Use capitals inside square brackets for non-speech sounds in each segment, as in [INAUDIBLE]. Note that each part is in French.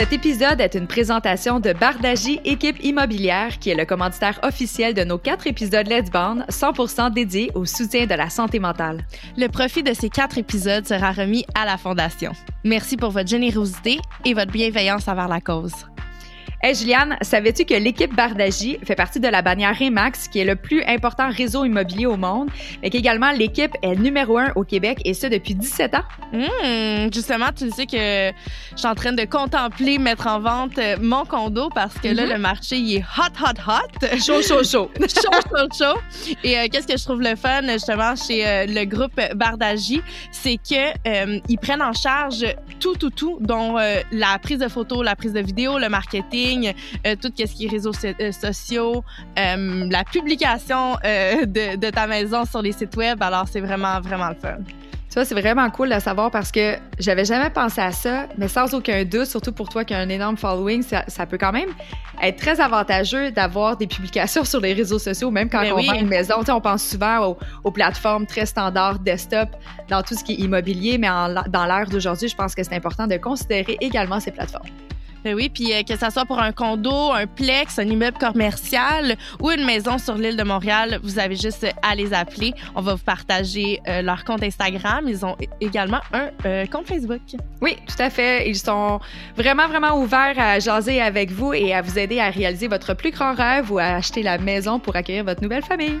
Cet épisode est une présentation de Bardagie Équipe Immobilière, qui est le commanditaire officiel de nos quatre épisodes Let's Band, 100% dédiés au soutien de la santé mentale. Le profit de ces quatre épisodes sera remis à la Fondation. Merci pour votre générosité et votre bienveillance envers la cause. Hey Juliane, savais-tu que l'équipe Bardagie fait partie de la bannière Remax, qui est le plus important réseau immobilier au monde, mais qu'également l'équipe est numéro un au Québec et ce depuis 17 ans? Mmh, justement, tu sais que je suis en train de contempler mettre en vente euh, mon condo parce que là, Mhm. le marché, il est hot, hot, hot. Chaud, chaud, chaud. [LAUGHS] chaud, chaud, chaud. Et euh, qu'est-ce que je trouve le fun, justement, chez euh, le groupe Bardagie, c'est que euh, ils prennent en charge tout, tout, tout, dont la prise de photos, la prise de vidéos, le marketing, euh, tout ce qui est réseaux so- euh, sociaux, euh, la publication euh, de, de ta maison sur les sites web. Alors, c'est vraiment, vraiment le fun. Vois, c'est vraiment cool de savoir parce que j'avais jamais pensé à ça, mais sans aucun doute, surtout pour toi qui as un énorme following, ça, ça peut quand même être très avantageux d'avoir des publications [LAUGHS] sur les réseaux sociaux, même quand Ben on oui. vend une maison. Tu sais, on pense souvent aux, aux plateformes très standards desktop dans tout ce qui est immobilier, mais en- dans l'ère d'aujourd'hui, je pense que c'est important de considérer également ces plateformes. Ben oui, puis euh, que ça soit pour un condo, un plex, un immeuble commercial ou une maison sur l'île de Montréal, vous avez juste à les appeler. On va vous partager euh, leur compte Instagram. Ils ont également un euh, compte Facebook. Oui, tout à fait. Ils sont vraiment, vraiment ouverts à jaser avec vous et à vous aider à réaliser votre plus grand rêve ou à acheter la maison pour accueillir votre nouvelle famille.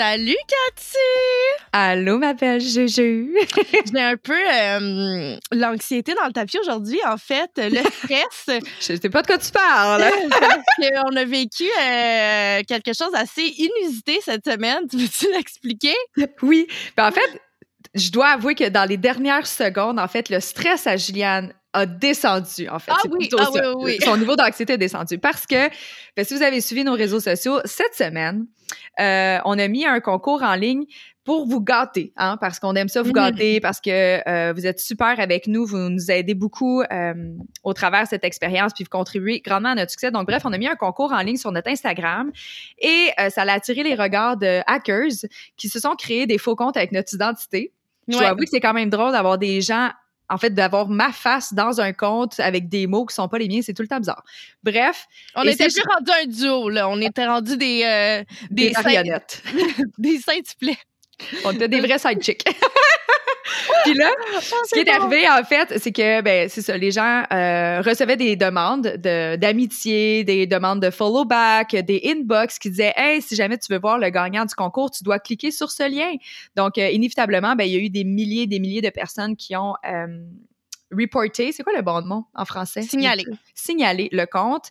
Salut Cathy! Allô ma belle Juju. [LAUGHS] J'ai un peu euh, l'anxiété dans le tapis aujourd'hui. En fait, le [LAUGHS] stress. Je sais pas de quoi tu parles. [LAUGHS] parce qu'on a vécu euh, quelque chose d'assez inusité cette semaine. Tu veux-tu l'expliquer? oui. Ben, en fait, je dois avouer que dans les dernières secondes, en fait, le stress à Juliane a descendu, en fait. Ah oui, ah oui, oui, oui. Son niveau d'anxiété est descendu. Parce que, ben, si vous avez suivi nos réseaux sociaux, cette semaine, euh, on a mis un concours en ligne pour vous gâter, hein, parce qu'on aime ça vous Mhm. gâter, parce que euh, vous êtes super avec nous, vous nous aidez beaucoup euh, au travers de cette expérience, puis vous contribuez grandement à notre succès. Donc, bref, on a mis un concours en ligne sur notre Instagram et euh, ça a attiré les regards de hackers qui se sont créés des faux comptes avec notre identité. Je dois avouer que c'est quand même drôle d'avoir des gens, en fait, d'avoir ma face dans un compte avec des mots qui sont pas les miens, c'est tout le temps bizarre. Bref, On était plus rendu un duo, là. On était rendu des, euh, des, des, marionnettes. [LAUGHS] des. On était des vrais side chicks. [LAUGHS] [LAUGHS] Puis là, ce qui est arrivé, en fait, c'est que, ben, c'est ça, les gens euh, recevaient des demandes de- d'amitié, des demandes de follow back, des inbox qui disaient, hey, si jamais tu veux voir le gagnant du concours, tu dois cliquer sur ce lien. Donc, euh, inévitablement, ben, il y a eu des milliers, des milliers de personnes qui ont euh, reporté, c'est quoi le bon mot en français? Signalé. Signalé le compte.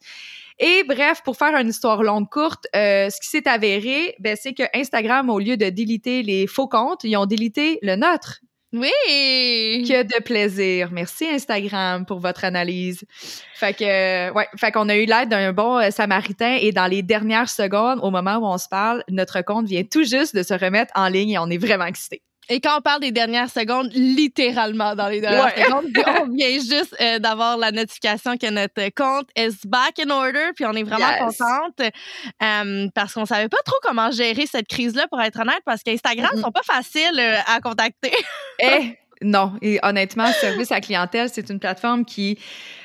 Et bref, pour faire une histoire longue courte, euh, ce qui s'est avéré, ben, c'est que Instagram, au lieu de déliter les faux comptes, ils ont délité le nôtre. Oui! Que de plaisir. Merci Instagram pour votre analyse. Fait que, euh, ouais, fait qu'on a eu l'aide d'un bon euh, samaritain et dans les dernières secondes, au moment où on se parle, notre compte vient tout juste de se remettre en ligne et on est vraiment excités. Et quand on parle des dernières secondes, littéralement dans les dernières Ouais. secondes, on vient juste euh, d'avoir la notification que notre compte is back in order, puis on est vraiment Yes. contente euh, parce qu'on savait pas trop comment gérer cette crise-là, pour être honnête, parce qu'Instagram Mhm. sont pas faciles euh, à contacter. Eh, non. Et honnêtement, service à clientèle, c'est une plateforme qui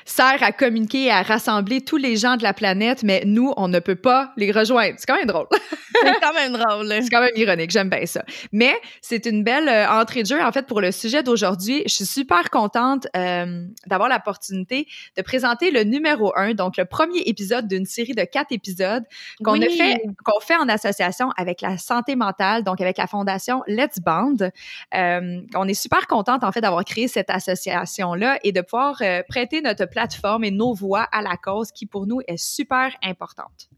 sert à communiquer et à rassembler tous les gens de la planète, mais nous, on ne peut pas les rejoindre. C'est quand même drôle. [LAUGHS] C'est quand même drôle. C'est quand même ironique, j'aime bien ça. Mais c'est une belle euh, entrée de jeu, en fait, pour le sujet d'aujourd'hui. Je suis super contente euh, d'avoir l'opportunité de présenter le numéro un, donc le premier épisode d'une série de quatre épisodes qu'on a fait, qu'on fait en association avec la santé mentale, donc avec la fondation Let's Band. Euh, on est super contente, en fait, d'avoir créé cette association-là et de pouvoir prêter notre plateforme et nos voix à la cause qui, pour nous, est super importante.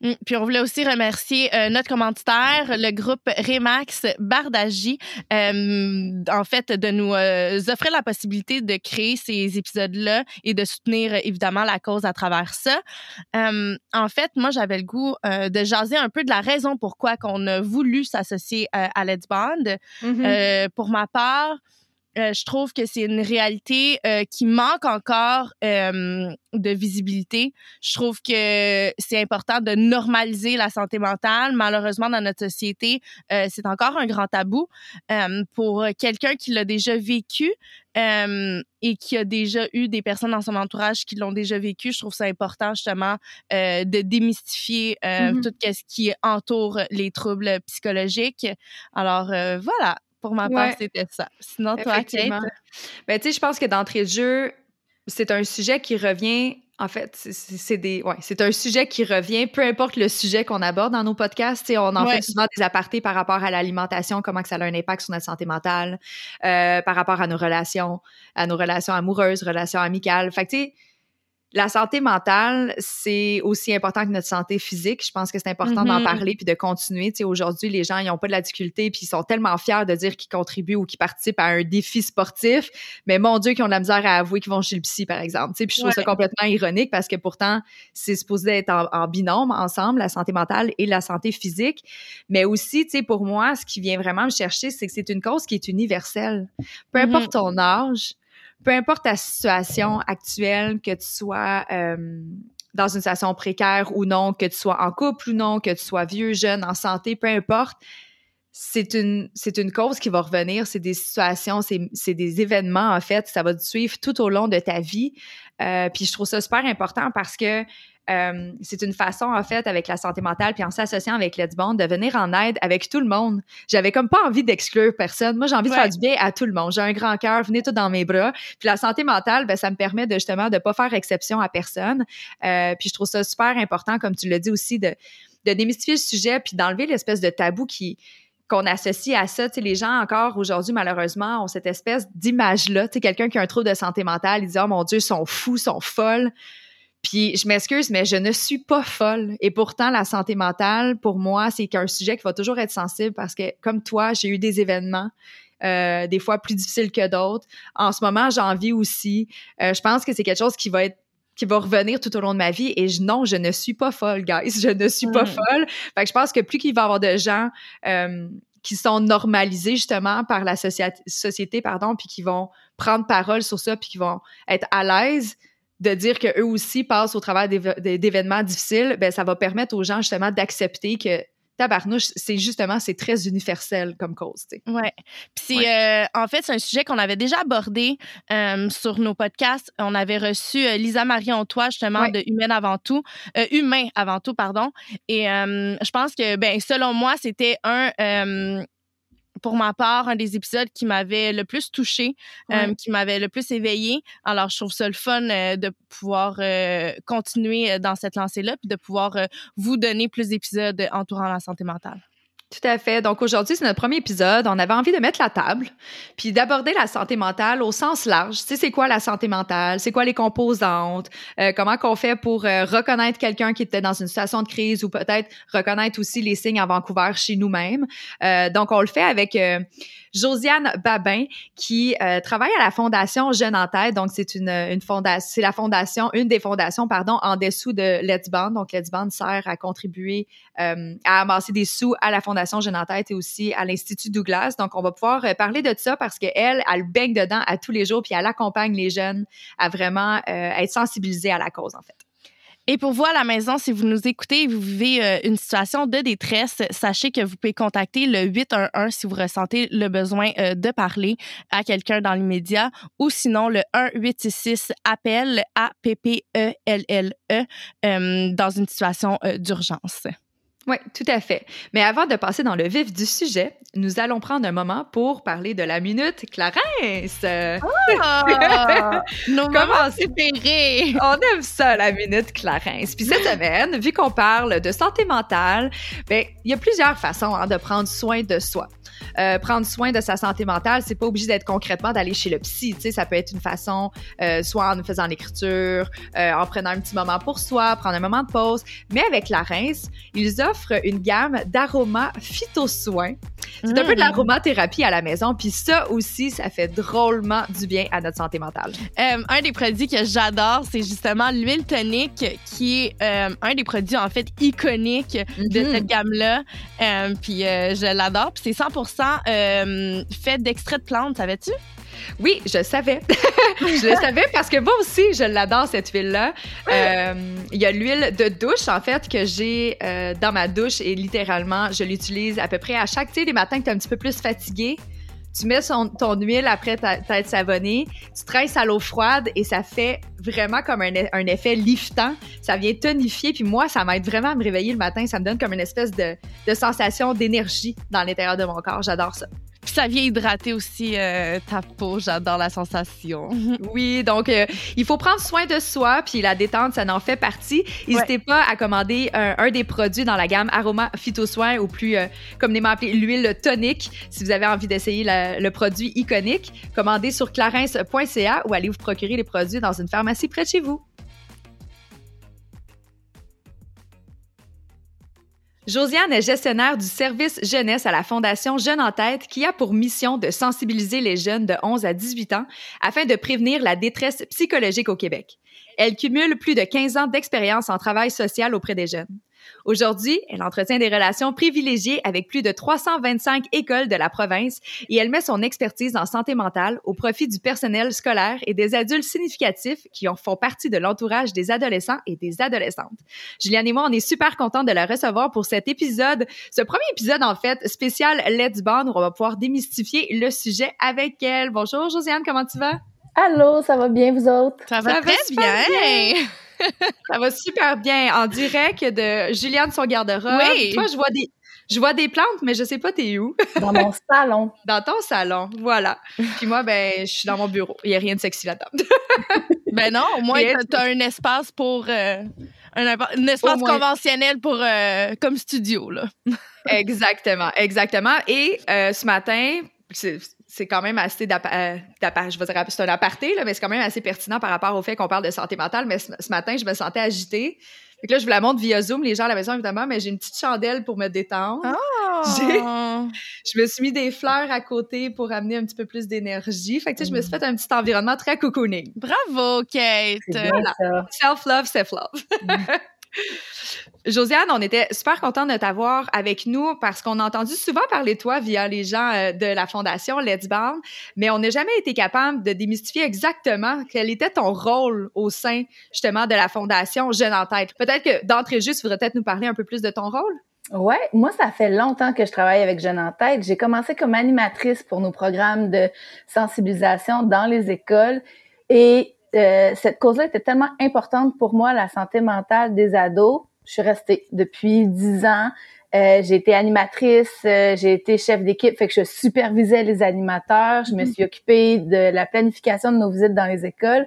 Mm, puis on voulait aussi remercier euh, notre commanditaire, le groupe Remax Bardagie, euh, en fait, de nous euh, offrir la possibilité de créer ces épisodes-là et de soutenir évidemment la cause à travers ça. en fait, moi, j'avais le goût de jaser un peu de la raison pourquoi qu'on a voulu s'associer à Let's Bond. Mm-hmm. pour ma part, euh, je trouve que c'est une réalité euh, qui manque encore euh, de visibilité. Je trouve que c'est important de normaliser la santé mentale. Malheureusement, dans notre société, c'est encore un grand tabou. pour quelqu'un qui l'a déjà vécu et qui a déjà eu des personnes dans son entourage qui l'ont déjà vécu, je trouve ça important justement de démystifier mm-hmm. tout ce qui entoure les troubles psychologiques. Alors voilà, pour ma part, c'était ça. Sinon, toi, Kate? Ben, tu sais, je pense que d'entrée de jeu, c'est un sujet qui revient. En fait, c'est des, ouais, c'est un sujet qui revient, peu importe le sujet qu'on aborde dans nos podcasts. On en fait souvent des apartés par rapport à l'alimentation, comment que ça a un impact sur notre santé mentale, euh, par rapport à nos relations, à nos relations amoureuses, relations amicales. Fait que, tu sais, la santé mentale, c'est aussi important que notre santé physique. Je pense que c'est important d'en mm-hmm. parler puis de continuer. Tu sais, aujourd'hui, les gens, ils n'ont pas de la difficulté puis ils sont tellement fiers de dire qu'ils contribuent ou qu'ils participent à un défi sportif. Mais mon Dieu, qu'ils ont de la misère à avouer qu'ils vont chez le psy, par exemple. Tu sais, puis je trouve ça complètement ironique parce que pourtant, c'est supposé être en, binôme ensemble, la santé mentale et la santé physique. Mais aussi, tu sais, pour moi, ce qui vient vraiment me chercher, c'est que c'est une cause qui est universelle. Peu mm-hmm. importe ton âge, peu importe ta situation actuelle, que tu sois euh, dans une situation précaire ou non, que tu sois en couple ou non, que tu sois vieux, jeune, en santé, peu importe, c'est une, cause qui va revenir, c'est des situations, c'est, c'est des événements, en fait, ça va te suivre tout au long de ta vie. Euh, puis je trouve ça super important parce que euh, c'est une façon, en fait, avec la santé mentale, puis en s'associant avec Let's Bond, de venir en aide avec tout le monde. J'avais comme pas envie d'exclure personne. Moi, j'ai envie de faire du bien à tout le monde. J'ai un grand cœur, venez tout dans mes bras. Puis la santé mentale, ben, ça me permet de justement de pas faire exception à personne. Euh, puis je trouve ça super important, comme tu l'as dit aussi, de, de démystifier le sujet, puis d'enlever l'espèce de tabou qui qu'on associe à ça. Tu sais, les gens encore aujourd'hui, malheureusement, ont cette espèce d'image-là. Tu sais, quelqu'un qui a un trouble de santé mentale, il dit « Oh mon Dieu, ils sont fous, ils sont folles ». Puis je m'excuse, mais je ne suis pas folle. Et pourtant, la santé mentale, pour moi, c'est qu'un sujet qui va toujours être sensible parce que, comme toi, j'ai eu des événements. Euh, des fois plus difficiles que d'autres. En ce moment, j'en vis aussi. Euh, je pense que c'est quelque chose qui va être qui va revenir tout au long de ma vie. Et je, non, je ne suis pas folle, guys. [LAUGHS] Je ne suis pas mm. folle. Fait que je pense que plus qu'il va y avoir de gens euh, qui sont normalisés justement par la société, pardon, puis qui vont prendre parole sur ça, puis qui vont être à l'aise, de dire qu'eux aussi passent au travers d'événements difficiles, ben ça va permettre aux gens justement d'accepter que tabarnouche, c'est justement, c'est très universel comme cause. Oui. Ouais. Puis euh, en fait, c'est un sujet qu'on avait déjà abordé euh, sur nos podcasts. On avait reçu euh, Lisa Marie Antoine, justement, de Humaine avant tout, Humain avant tout, pardon. Et je pense que, ben, selon moi, c'était un pour ma part, un des épisodes qui m'avait le plus touché, euh, qui m'avait le plus éveillé. Alors, je trouve ça le fun euh, de pouvoir euh, continuer dans cette lancée-là, puis de pouvoir vous donner plus d'épisodes entourant la santé mentale. Tout à fait. Donc aujourd'hui, c'est notre premier épisode. On avait envie de mettre la table, puis d'aborder la santé mentale au sens large. Tu sais, c'est quoi la santé mentale? C'est quoi les composantes? Euh, comment qu'on fait pour euh, reconnaître quelqu'un qui était dans une situation de crise ou peut-être reconnaître aussi les signes à Vancouver chez nous-mêmes? Euh, donc, on le fait avec Josiane Babin qui travaille à la Fondation Jeune en Tête. Donc, c'est une, une fondation, c'est la fondation, une des fondations, pardon, en dessous de Let's Band. Donc, Let's Band sert à contribuer à amasser des sous à la Fondation Fondation Jeune en Tête et aussi à l'Institut Douglas. Donc, on va pouvoir euh, parler de ça parce qu'elle, elle baigne dedans à tous les jours, puis elle accompagne les jeunes à vraiment euh, être sensibilisés à la cause, en fait. Et pour vous à la maison, si vous nous écoutez et vous vivez euh, une situation de détresse, sachez que vous pouvez contacter le 811 si vous ressentez le besoin de parler à quelqu'un dans l'immédiat ou sinon le 1866 appel à PPELLE -E, dans une situation d'urgence. Oui, tout à fait. Mais avant de passer dans le vif du sujet, nous allons prendre un moment pour parler de la minute Clarence. Ah, [LAUGHS] nos Comment préférés. On aime ça, la minute Clarence. Puis cette semaine, vu qu'on parle de santé mentale, ben il y a plusieurs façons hein, de prendre soin de soi. Euh, prendre soin de sa santé mentale, c'est pas obligé d'être concrètement d'aller chez le psy. Tu sais, ça peut être une façon, euh, soit en faisant l'écriture, euh, en prenant un petit moment pour soi, prendre un moment de pause. Mais avec la Rince, ils offrent une gamme d'aromas phytosoins. C'est un peu de mm. l'aromathérapie à la maison, puis ça aussi, ça fait drôlement du bien à notre santé mentale. un des produits que j'adore, c'est justement l'huile tonique, qui est un des produits en fait iconiques de mm-hmm. cette gamme-là. puis je l'adore, puis c'est 100% euh, fait d'extrait de plantes, savais-tu? Oui, je savais. [LAUGHS] je le savais parce que moi aussi, je l'adore, cette huile-là. Euh, il y a l'huile de douche, en fait, que j'ai euh, dans ma douche et littéralement, je l'utilise à peu près à chaque, tu sais, les matins que tu es un petit peu plus fatigué. Tu mets ton huile après t'être savonné, tu tresses à l'eau froide et ça fait vraiment comme un, un, effet liftant. Ça vient tonifier, puis moi, ça m'aide vraiment à me réveiller le matin. Ça me donne comme une espèce de, de sensation d'énergie dans l'intérieur de mon corps. J'adore ça. Ça vient hydrater aussi euh, ta peau. J'adore la sensation. oui, donc euh, il faut prendre soin de soi, puis la détente, ça en fait partie. N'hésitez pas à commander un, des produits dans la gamme Aroma Phytosoin ou plus euh, communément appelé l'huile tonique. Si vous avez envie d'essayer le produit iconique, commandez sur clarence.ca ou allez vous procurer les produits dans une pharmacie près de chez vous. Josiane est gestionnaire du service jeunesse à la Fondation Jeunes en tête qui a pour mission de sensibiliser les jeunes de 11 à 18 ans afin de prévenir la détresse psychologique au Québec. Elle cumule plus de 15 ans d'expérience en travail social auprès des jeunes. Aujourd'hui, elle entretient des relations privilégiées avec plus de 325 écoles de la province et elle met son expertise en santé mentale au profit du personnel scolaire et des adultes significatifs qui en font partie de l'entourage des adolescents et des adolescentes. Juliane et moi, on est super contents de la recevoir pour cet épisode, ce premier épisode en fait spécial Let's Bond où on va pouvoir démystifier le sujet avec elle. Bonjour Josiane, comment tu vas? Allô, ça va bien vous autres? Ça va très bien. Ça va super bien. En direct de Juliane son garde-robe. Oui. Toi, je vois des. Je vois des plantes, mais je sais pas t'es où. [LAUGHS] Dans mon salon. Dans ton salon, voilà. Puis moi, ben, je suis dans mon bureau. Il y a rien de sexy là-dedans. [LAUGHS] ben non, au moins, t'as un espace pour... Euh, un, espace conventionnel pour... Euh, comme studio, là. exactement, exactement. Et euh, ce matin, c'est quand même assez euh, je vais dire c'est un aparté là, mais c'est quand même assez pertinent par rapport au fait qu'on parle de santé mentale. Mais ce, matin je me sentais agitée. Fait que là je vous la montre via Zoom les gens à la maison évidemment mais j'ai une petite chandelle pour me détendre. Oh! je me suis mis des fleurs à côté pour amener un petit peu plus d'énergie. Fait que tu sais, je me suis mm. fait un petit environnement très cocooning. Bravo Kate! Self love self love [LAUGHS] Josiane, on était super content de t'avoir avec nous parce qu'on a entendu souvent parler de toi via les gens euh, de la fondation Let's Bound, mais on n'a jamais été capable de démystifier exactement quel était ton rôle au sein justement de la fondation Jeune en tête. Peut-être que d'entrée juste, tu voudrais peut-être nous parler un peu plus de ton rôle? Ouais, moi ça fait longtemps que je travaille avec Jeune en tête. J'ai commencé comme animatrice pour nos programmes de sensibilisation dans les écoles et euh, cette cause-là était tellement importante pour moi, la santé mentale des ados. Je suis restée depuis dix ans. Euh, j'ai été animatrice, euh, j'ai été chef d'équipe, fait que je supervisais les animateurs, je me mm-hmm. suis occupée de la planification de nos visites dans les écoles.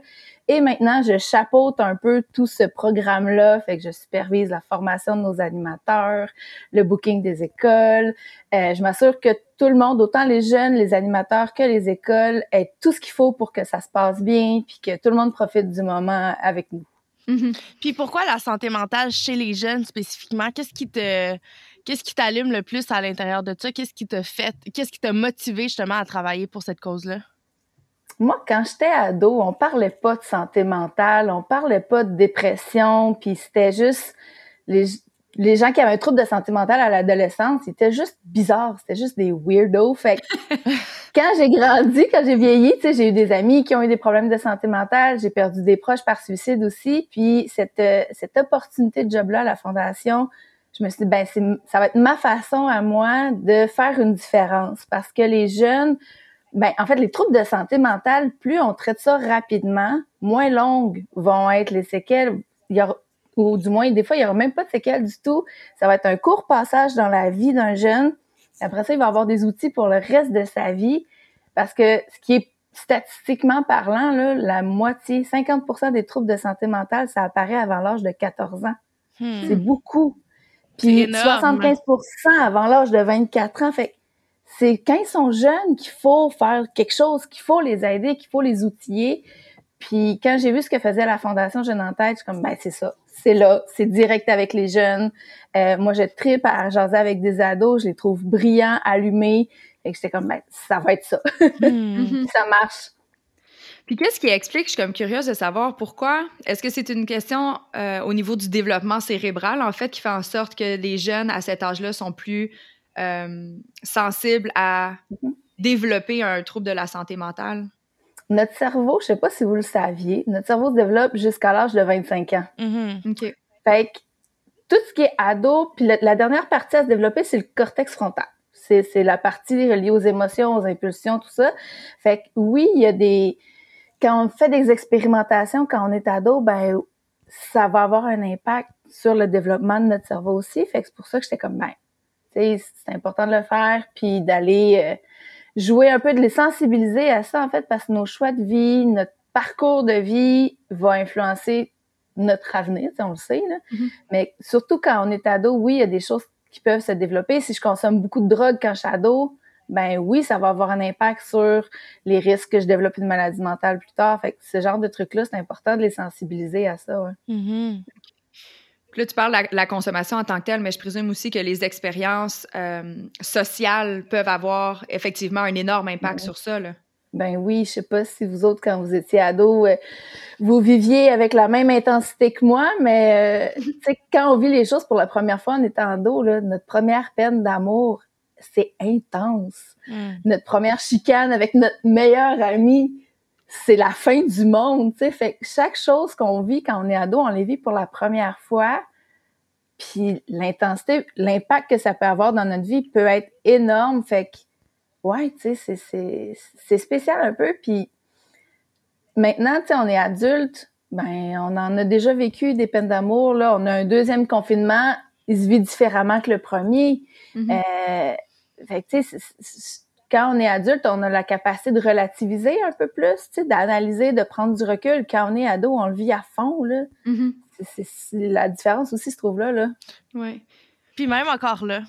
Et maintenant, je chapeaute un peu tout ce programme-là, fait que je supervise la formation de nos animateurs, le booking des écoles. Euh, je m'assure que tout le monde, autant les jeunes, les animateurs que les écoles, aient tout ce qu'il faut pour que ça se passe bien, puis que tout le monde profite du moment avec nous. Mm-hmm. Puis pourquoi la santé mentale chez les jeunes spécifiquement? Qu'est-ce qui te qu'est-ce qui t'allume le plus à l'intérieur de ça? Qu'est-ce qui te fait, qu'est-ce qui t'a motivé justement à travailler pour cette cause-là? Moi, quand j'étais ado, on parlait pas de santé mentale, on parlait pas de dépression, puis c'était juste les, les gens qui avaient un trouble de santé mentale à l'adolescence, c'était juste bizarre, c'était juste des weirdos. Fait [LAUGHS] quand j'ai grandi, quand j'ai vieilli, tu sais, j'ai eu des amis qui ont eu des problèmes de santé mentale, j'ai perdu des proches par suicide aussi, puis cette cette opportunité de job là à la fondation, je me suis dit ben ça va être ma façon à moi de faire une différence parce que les jeunes ben, en fait, les troubles de santé mentale, plus on traite ça rapidement, moins longues vont être les séquelles. Il y aura ou du moins, des fois, il n'y aura même pas de séquelles du tout. Ça va être un court passage dans la vie d'un jeune. Après ça, il va avoir des outils pour le reste de sa vie. Parce que ce qui est statistiquement parlant, là, la moitié, 50% des troubles de santé mentale, ça apparaît avant l'âge de 14 ans. Hmm. C'est beaucoup. Puis 75% avant l'âge de 24 ans. Fait c'est quand ils sont jeunes qu'il faut faire quelque chose, qu'il faut les aider, qu'il faut les outiller. Puis quand j'ai vu ce que faisait la Fondation Jeune en tête, je suis comme, ben c'est ça, c'est là, c'est direct avec les jeunes. Euh, moi, je tripe à jaser avec des ados, je les trouve brillants, allumés. Et j'étais comme, ben ça va être ça. Hmm. [LAUGHS] ça marche. Puis qu'est-ce qui explique, je suis comme curieuse de savoir pourquoi, est-ce que c'est une question euh, au niveau du développement cérébral, en fait, qui fait en sorte que les jeunes à cet âge-là sont plus euh, sensibles à mm-hmm. développer un trouble de la santé mentale? Notre cerveau, je sais pas si vous le saviez, notre cerveau se développe jusqu'à l'âge de 25 ans. Mm-hmm. OK. Fait que tout ce qui est ado, puis la, dernière partie à se développer, c'est le cortex frontal. C'est la partie reliée aux émotions, aux impulsions, tout ça. Fait que oui, il y a des quand on fait des expérimentations, quand on est ado, ben ça va avoir un impact sur le développement de notre cerveau aussi. Fait que c'est pour ça que j'étais comme ben, c'est important de le faire, puis d'aller euh, jouer un peu, de les sensibiliser à ça en fait, parce que nos choix de vie, notre parcours de vie va influencer notre avenir, on le sait. Là. Mm-hmm. Mais surtout quand on est ado, oui, il y a des choses qui peuvent se développer. Si je consomme beaucoup de drogue quand je suis ado, ben oui, ça va avoir un impact sur les risques que je développe une maladie mentale plus tard. Fait que ce genre de trucs-là, c'est important de les sensibiliser à ça. Ouais. Mm-hmm. Là, tu parles de la, consommation en tant que telle, mais je présume aussi que les expériences euh, sociales peuvent avoir effectivement un énorme impact sur ça. Là. Ben oui, je sais pas si vous autres, quand vous étiez ado, euh, vous viviez avec la même intensité que moi, mais euh, [LAUGHS] quand on vit les choses pour la première fois en étant ado, là, notre première peine d'amour, c'est intense. Hmm. Notre première chicane avec notre meilleur ami, c'est la fin du monde, tu sais. Fait que chaque chose qu'on vit quand on est ado, on les vit pour la première fois. Puis l'intensité, l'impact que ça peut avoir dans notre vie peut être énorme. Fait que, ouais, tu sais, c'est spécial un peu. Puis maintenant, tu sais, on est adulte, ben, on en a déjà vécu des peines d'amour, là. On a un deuxième confinement, il se vit différemment que le premier. Mm-hmm. euh, fait tu sais, quand on est adulte, on a la capacité de relativiser un peu plus, tu sais, d'analyser, de prendre du recul. Quand on est ado, on le vit à fond, là. C'est, la différence aussi se trouve là, là. Oui. Puis même encore là,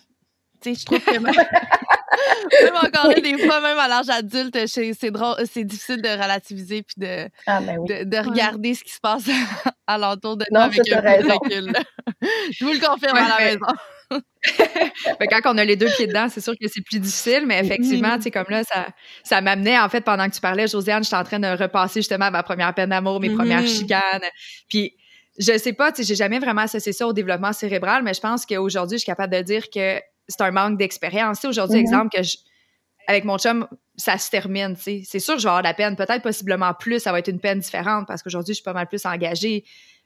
tu sais, je trouve que même, [LAUGHS] même encore là, des fois, même à l'âge adulte, c'est drôle, c'est difficile de relativiser puis de, ah, ben de, regarder ce qui se passe [LAUGHS] alentour de nous avec un recul. [LAUGHS] je vous le confirme à la maison. Quand on a les deux pieds dedans, c'est sûr que c'est plus difficile, mais effectivement, tu sais, comme là, ça, ça m'amenait, en fait, pendant que tu parlais, Josiane, j'étais en train de repasser justement ma première peine d'amour, mes premières mm-hmm. chicanes. Puis, je sais pas, tu sais, j'ai jamais vraiment associé ça au développement cérébral, mais je pense qu'aujourd'hui, je suis capable de dire que c'est un manque d'expérience. Aujourd'hui, mm-hmm. exemple, que avec mon chum, ça se termine, tu sais. C'est sûr que je vais avoir de la peine, peut-être possiblement plus, ça va être une peine différente parce qu'aujourd'hui, je suis pas mal plus engagée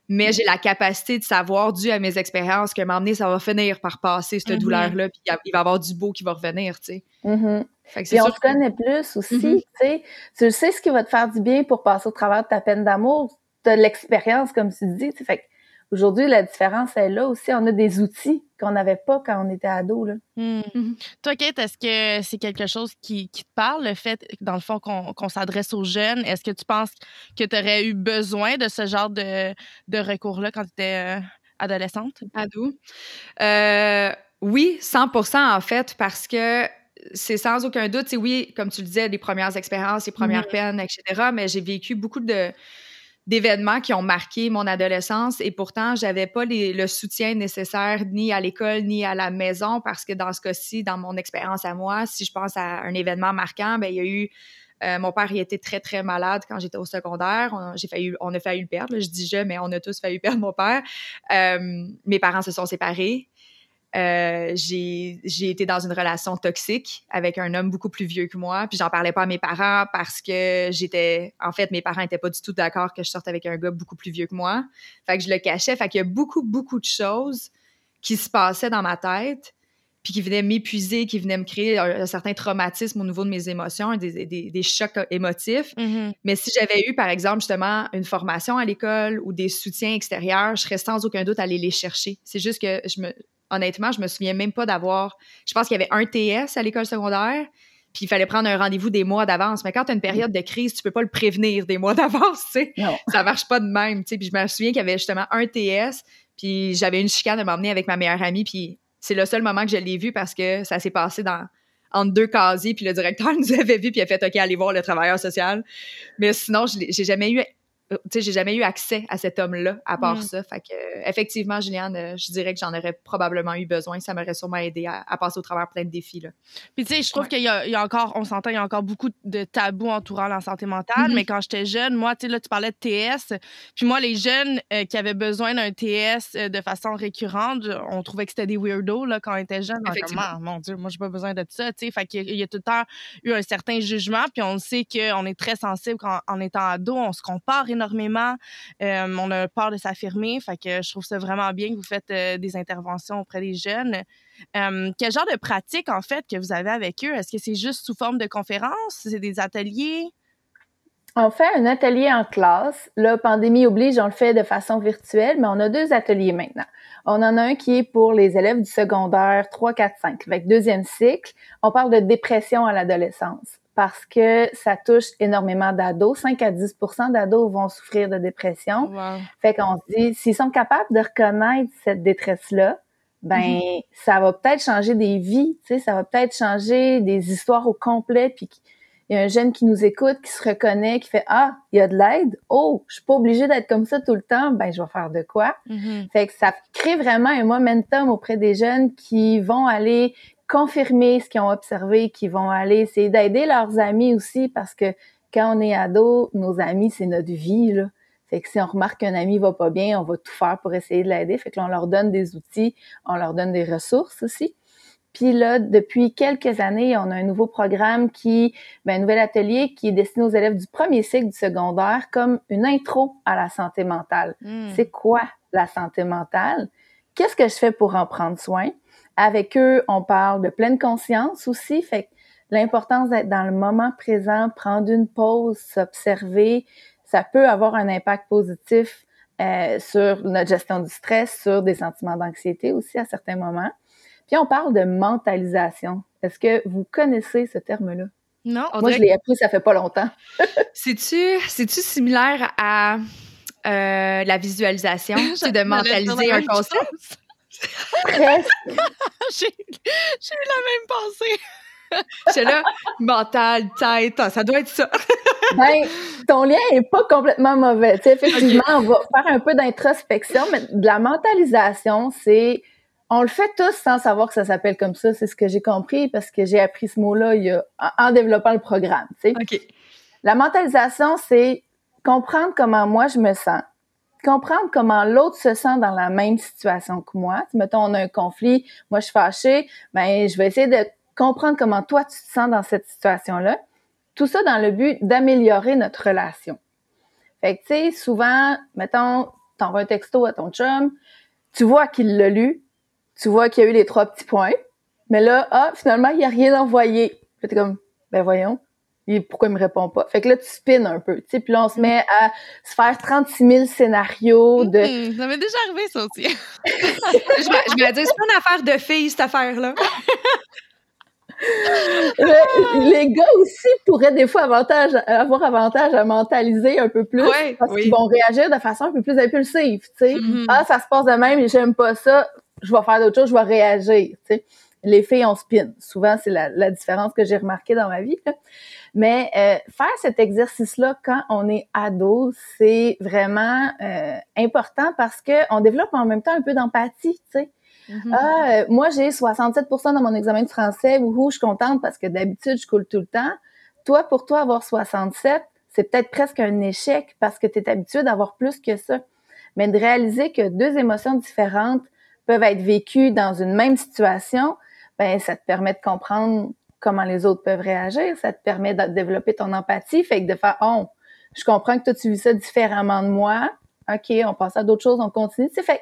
mais j'ai la capacité de savoir, dû à mes expériences, que m'emmener, ça va finir par passer cette mm-hmm. douleur-là, puis il va y avoir du beau qui va revenir, tu sais. Mm-hmm. Puis on te connaît plus aussi, mm-hmm. tu sais. Tu sais ce qui va te faire du bien pour passer au travers de ta peine d'amour. Tu as l'expérience, comme tu dis, tu sais. Fait Aujourd'hui, la différence est là aussi. On a des outils qu'on n'avait pas quand on était ado. Là. Hmm. Mhm. Toi, Kate, est-ce que c'est quelque chose qui, te parle, le fait, dans le fond, qu'on s'adresse aux jeunes? Est-ce que tu penses que tu aurais eu besoin de ce genre de, recours-là quand tu étais euh, adolescente? Ado? Euh, oui, 100% en fait, parce que c'est sans aucun doute, c'est oui, comme tu le disais, les premières expériences, les premières peines, etc. Mais j'ai vécu beaucoup de, d'événements qui ont marqué mon adolescence et pourtant j'avais pas le soutien nécessaire ni à l'école ni à la maison parce que dans ce cas-ci dans mon expérience à moi si je pense à un événement marquant ben il y a eu euh, mon père il était très très malade quand j'étais au secondaire. On, j'ai failli on a failli le perdre je dis je mais on a tous failli [LAUGHS] perdre mon père. Euh, mes parents se sont séparés euh, j'ai, été dans une relation toxique avec un homme beaucoup plus vieux que moi, puis j'en parlais pas à mes parents parce que j'étais, en fait, mes parents étaient pas du tout d'accord que je sorte avec un gars beaucoup plus vieux que moi. Fait que je le cachais. Fait qu'il y a beaucoup, beaucoup de choses qui se passaient dans ma tête puis qui venait m'épuiser, qui venait me créer un, certain traumatisme au niveau de mes émotions, des, des, des chocs émotifs. Mhm. Mais si j'avais eu, par exemple, justement, une formation à l'école ou des soutiens extérieurs, je serais sans aucun doute aller les chercher. C'est juste que je me, honnêtement, je me souviens même pas d'avoir. Je pense qu'il y avait un TS à l'école secondaire, puis il fallait prendre un rendez-vous des mois d'avance. Mais quand tu as une période de crise, tu peux pas le prévenir des mois d'avance, tu sais. Ça marche pas de même, tu sais. Puis je me souviens qu'il y avait justement un TS, puis j'avais une chicane de m'emmener avec ma meilleure amie, puis c'est le seul moment que je l'ai vu parce que ça s'est passé dans entre deux casiers, puis le directeur [LAUGHS] nous avait vu, puis il a fait OK, allez voir le travailleur social. Mais sinon, je j'ai jamais eu tu sais, j'ai jamais eu accès à cet homme-là, à part Mm. ça. Fait que, euh, effectivement, Juliane, euh, je dirais que j'en aurais probablement eu besoin. Ça m'aurait sûrement aidé à, à passer au travers plein de défis, là. Puis tu sais, je trouve Ouais. qu'il y, a- il y a encore, on s'entend, il y a encore beaucoup de tabous entourant la santé mentale. Mhm. Mais quand j'étais jeune, moi, tu sais, là, tu parlais de TS. Puis moi, les jeunes euh, qui avaient besoin d'un TS euh, de façon récurrente, on trouvait que c'était des weirdos là, quand on était jeune. Effectivement. Ah, mon Dieu, moi, j'ai pas besoin de ça. Tu sais, fait qu'il y y a tout le temps eu un certain jugement. Puis on sait qu'on est très sensible quand, en étant ado. On se compare énormément. Euh, on a peur de s'affirmer. Fait que je trouve ça vraiment bien que vous faites euh, des interventions auprès des jeunes. Euh, quel genre de pratique, en fait, que vous avez avec eux? Est-ce que c'est juste sous forme de conférences? C'est des ateliers? On fait un atelier en classe. Là, pandémie oblige, on le fait de façon virtuelle, mais on a deux ateliers maintenant. On en a un qui est pour les élèves du secondaire 3, 4, 5. Avec deuxième cycle, on parle de dépression à l'adolescence parce que ça touche énormément d'ados. 5 à 10% d'ados vont souffrir de dépression. Wow. Fait qu'on se dit, s'ils sont capables de reconnaître cette détresse-là, ben, ça va peut-être changer des vies, tu sais, ça va peut-être changer des histoires au complet, puis il y a un jeune qui nous écoute, qui se reconnaît, qui fait Ah, il y a de l'aide? Oh, je suis pas obligée d'être comme ça tout le temps. Ben, je vais faire de quoi? Mhm. Fait que ça crée vraiment un momentum auprès des jeunes qui vont aller confirmer ce qu'ils ont observé, qui vont aller essayer d'aider leurs amis aussi, parce que quand on est ado, nos amis, c'est notre vie, là. Fait que si on remarque qu'un ami va pas bien, on va tout faire pour essayer de l'aider. Fait que là, on leur donne des outils, on leur donne des ressources aussi. Puis là, depuis quelques années, on a un nouveau programme qui, ben, un nouvel atelier qui est destiné aux élèves du premier cycle du secondaire comme une intro à la santé mentale. Mm. C'est quoi la santé mentale? Qu'est-ce que je fais pour en prendre soin? Avec eux, on parle de pleine conscience aussi. Fait que l'importance d'être dans le moment présent, prendre une pause, s'observer, ça peut avoir un impact positif euh, sur notre gestion du stress, sur des sentiments d'anxiété aussi à certains moments. Puis on parle de mentalisation. Est-ce que vous connaissez ce terme-là? Non? On Moi, je l'ai appris, ça fait pas longtemps. [LAUGHS] C'est-tu, c'est-tu similaire à euh, la visualisation? [LAUGHS] C'est de mentaliser un concept? [LAUGHS] J'ai eu la même pensée. [LAUGHS] C'est là, mental, tête, ah, ça doit être ça. [LAUGHS] Ben, ton lien est pas complètement mauvais. Effectivement, on va faire un peu d'introspection, mais de la mentalisation, c'est on le fait tous sans savoir que ça s'appelle comme ça. C'est ce que j'ai compris parce que j'ai appris ce mot-là il y a, en développant le programme. La mentalisation, c'est comprendre comment moi je me sens, comprendre comment l'autre se sent dans la même situation que moi. Mettons, on a un conflit, moi je suis fâchée, ben je vais essayer de comprendre comment toi tu te sens dans cette situation-là. Tout ça dans le but d'améliorer notre relation. Fait que, tu sais, souvent, mettons, t'envoies un texto à ton chum, tu vois qu'il l'a lu, tu vois qu'il y a eu les trois petits points, mais là, ah, finalement, il n'y a rien envoyé. Puis t'es comme, ben voyons, il- pourquoi il me répond pas? Fait que là, tu spins un peu, tu sais, puis là, on se met à se faire 36 000 scénarios de... Mhm, Ça m'est déjà arrivé, ça aussi. [LAUGHS] Je me, je me dis, c'est pas une affaire de filles, cette affaire-là. [LAUGHS] Le- les gars aussi pourraient des fois avantage, avoir avantage à mentaliser un peu plus Ouais, parce oui. qu'ils vont réagir de façon un peu plus impulsive, tu sais. Mhm. Ah, ça se passe de même, j'aime pas ça, je vais faire d'autres choses, je vais réagir, tu sais. Les filles, on spin. Souvent, c'est la, la différence que j'ai remarquée dans ma vie. là. Mais euh, faire cet exercice-là quand on est ado, c'est vraiment euh, important parce que on développe en même temps un peu d'empathie, tu sais. Mhm. Ah, euh, moi, j'ai 67 dans mon examen de français. Wouhou, je suis contente parce que d'habitude, je coule tout le temps. Toi, pour toi, avoir 67, c'est peut-être presque un échec parce que tu es habitué d'avoir plus que ça. Mais de réaliser que deux émotions différentes peuvent être vécues dans une même situation, ben ça te permet de comprendre comment les autres peuvent réagir. Ça te permet de développer ton empathie. Fait que de faire, oh, je comprends que toi, tu vis ça différemment de moi. OK, on passe à d'autres choses, on continue. Sais, fait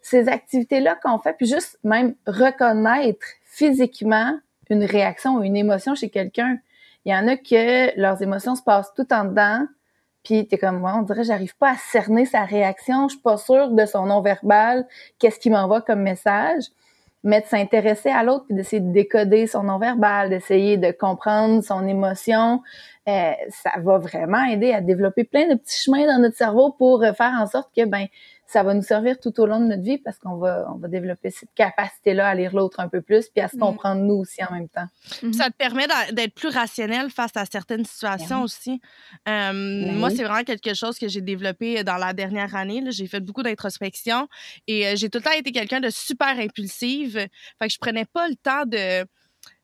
ces activités-là qu'on fait, puis juste même reconnaître physiquement une réaction ou une émotion chez quelqu'un. Il y en a que leurs émotions se passent tout en dedans, puis t'es comme moi, on dirait j'arrive pas à cerner sa réaction, je suis pas sûre de son non-verbal, qu'est-ce qu'il m'envoie comme message. Mais de s'intéresser à l'autre puis d'essayer de décoder son non-verbal, d'essayer de comprendre son émotion, euh, ça va vraiment aider à développer plein de petits chemins dans notre cerveau pour euh, faire en sorte que ben ça va nous servir tout au long de notre vie parce qu'on va, on va développer cette capacité-là à lire l'autre un peu plus puis à se mm. comprendre nous aussi en même temps. Mm-hmm. Ça te permet d'être plus rationnel face à certaines situations aussi. Euh, ben moi, c'est vraiment quelque chose que j'ai développé dans la dernière année. J'ai fait beaucoup d'introspection et euh, j'ai tout le temps été quelqu'un de super impulsive. Fait que je prenais pas le temps de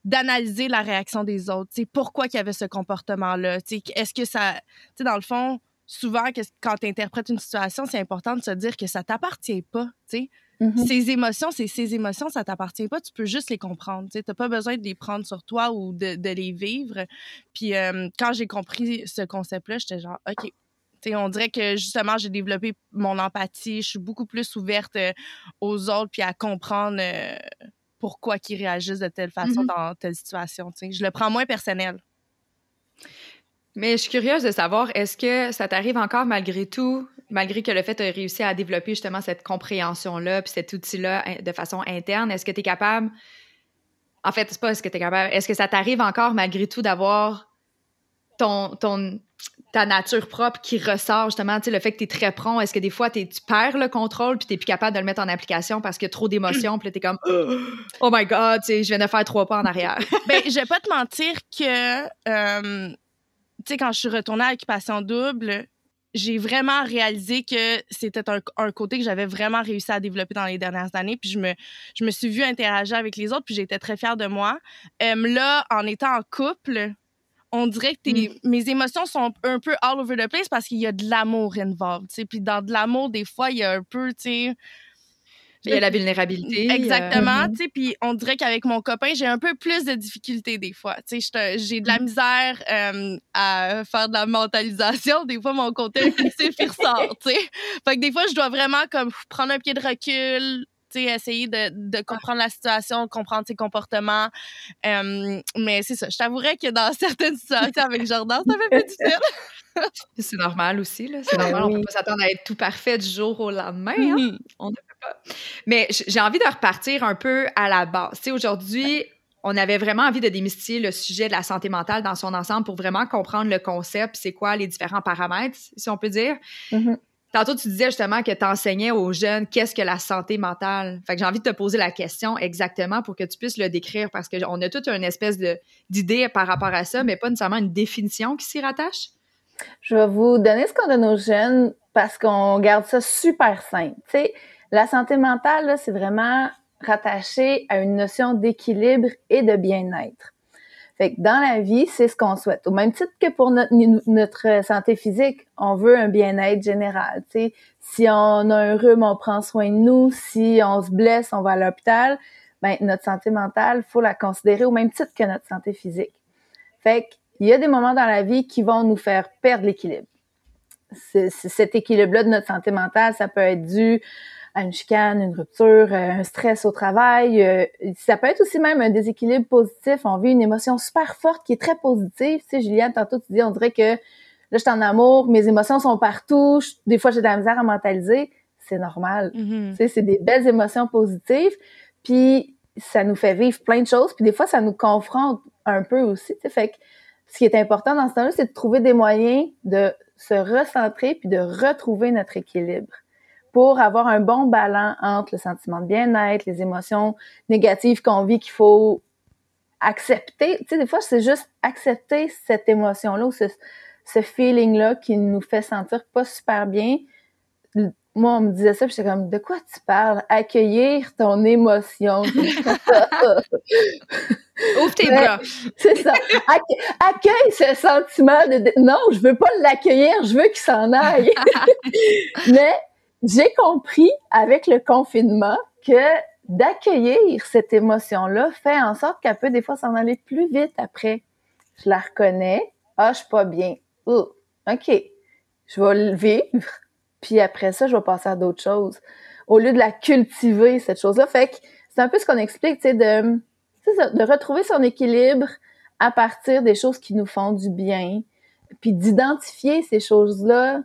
d'analyser la réaction des autres. pourquoi il y avait ce comportement-là? Est-ce que ça... Dans le fond, souvent, quand tu interprètes une situation, c'est important de se dire que ça t'appartient pas, tu sais. Mm-hmm. Ces émotions, c'est ces émotions, ça t'appartient pas. Tu peux juste les comprendre. Tu n'as pas besoin de les prendre sur toi ou de, les vivre. Puis euh, quand j'ai compris ce concept-là, j'étais genre, OK. sais, on dirait que justement, j'ai développé mon empathie. Je suis beaucoup plus ouverte euh, aux autres puis à comprendre euh, pourquoi ils réagissent de telle façon mm-hmm. dans telle situation. Je le prends moins personnel. Mais je suis curieuse de savoir, est-ce que ça t'arrive encore malgré tout, malgré que le fait de réussir à développer justement cette compréhension-là, puis cet outil-là de façon interne, est-ce que tu es capable, en fait, c'est pas est-ce que tu es capable, est-ce que ça t'arrive encore malgré tout d'avoir ton, ton, ta nature propre qui ressort justement, tu sais, le fait que tu es très prompt, est-ce que des fois tu perds le contrôle puis tu plus capable de le mettre en application parce qu'il y a trop d'émotions, puis tu es comme [GASPS] oh my god, tu sais, je viens de faire trois pas en arrière. ben, je vais pas te mentir que euh, tu sais, quand je suis retournée à Occupation Double, j'ai vraiment réalisé que c'était un, côté que j'avais vraiment réussi à développer dans les dernières années. Puis je me, je me suis vue interagir avec les autres, puis j'étais très fière de moi. là, en étant en couple, on dirait que mm. mes émotions sont un peu all over the place parce qu'il y a de l'amour involved. Puis dans de l'amour, des fois, il y a un peu, tu sais il y a la vulnérabilité. Exactement, mhm. tu sais, puis on dirait qu'avec mon copain, j'ai un peu plus de difficultés des fois. J'ai de la mhm. misère euh, à faire de la mentalisation. Des fois, mon côté impulsif, il ressort, tu sais. Fait que des fois, je dois vraiment comme prendre un pied de recul, essayer de, de, comprendre la situation, comprendre ses comportements. Euh, mais c'est ça. Je t'avouerais que dans [LAUGHS] certaines situations avec Jordan, ça fait plus difficile. [LAUGHS] c'est normal aussi, là. C'est normal. On peut pas s'attendre à être tout parfait du jour au lendemain. Hein. On mais j'ai envie de repartir un peu à la base. Tu sais, aujourd'hui, on avait vraiment envie de démystifier le sujet de la santé mentale dans son ensemble pour vraiment comprendre le concept, c'est quoi les différents paramètres, si on peut dire. Mm-hmm. Tantôt, tu disais justement que tu enseignais aux jeunes qu'est-ce que la santé mentale. Fait que j'ai envie de te poser la question exactement pour que tu puisses le décrire parce qu'on a toute une espèce d'idée par rapport à ça, mais pas nécessairement une définition qui s'y rattache. Je vais vous donner ce qu'on donne aux jeunes parce qu'on garde ça super simple. Tu sais, la santé mentale, c'est vraiment rattaché à une notion d'équilibre et de bien-être. Fait que dans la vie, c'est ce qu'on souhaite. Au même titre que pour notre, notre santé physique, on veut un bien-être général. sais, Si on a un rhume, on prend soin de nous. Si on se blesse, on va à l'hôpital. Ben, notre santé mentale, faut la considérer au même titre que notre santé physique. Fait qu'il y a des moments dans la vie qui vont nous faire perdre l'équilibre. Cet équilibre-là de notre santé mentale, ça peut être dû à une chicane, une rupture, euh, un stress au travail. Euh, ça peut être aussi même un déséquilibre positif. On vit une émotion super forte qui est très positive. Tu sais, Juliane, tantôt, tu dis, on dirait que là, je suis en amour, mes émotions sont partout. des fois, j'ai de la misère à mentaliser. C'est normal. Mm-hmm. Tu sais, c'est des belles émotions positives. Puis, ça nous fait vivre plein de choses. Puis, des fois, ça nous confronte un peu aussi. Tu sais, fait que ce qui est important dans ce temps-là, c'est de trouver des moyens de se recentrer puis de retrouver notre équilibre pour avoir un bon balance entre le sentiment de bien-être, les émotions négatives qu'on vit qu'il faut accepter. Tu sais, des fois, c'est juste accepter cette émotion-là ou ce, ce feeling-là qui nous fait sentir pas super bien. Moi, on me disait ça, puis j'étais comme, de quoi tu parles? Accueillir ton émotion. [LAUGHS] [LAUGHS] Ouvre tes bras. C'est ça. accueille ce sentiment de... Non, je veux pas l'accueillir, je veux qu'il s'en aille. [LAUGHS] Mais j'ai compris avec le confinement que d'accueillir cette émotion-là fait en sorte qu'elle peut des fois s'en aller plus vite après. Je la reconnais. Ah, je suis pas bien. Oh, OK. Je vais le vivre. Puis après ça, je vais passer à d'autres choses. Au lieu de la cultiver, cette chose-là. Fait que c'est un peu ce qu'on explique, tu sais, de c'est ça, de retrouver son équilibre à partir des choses qui nous font du bien, puis d'identifier ces choses-là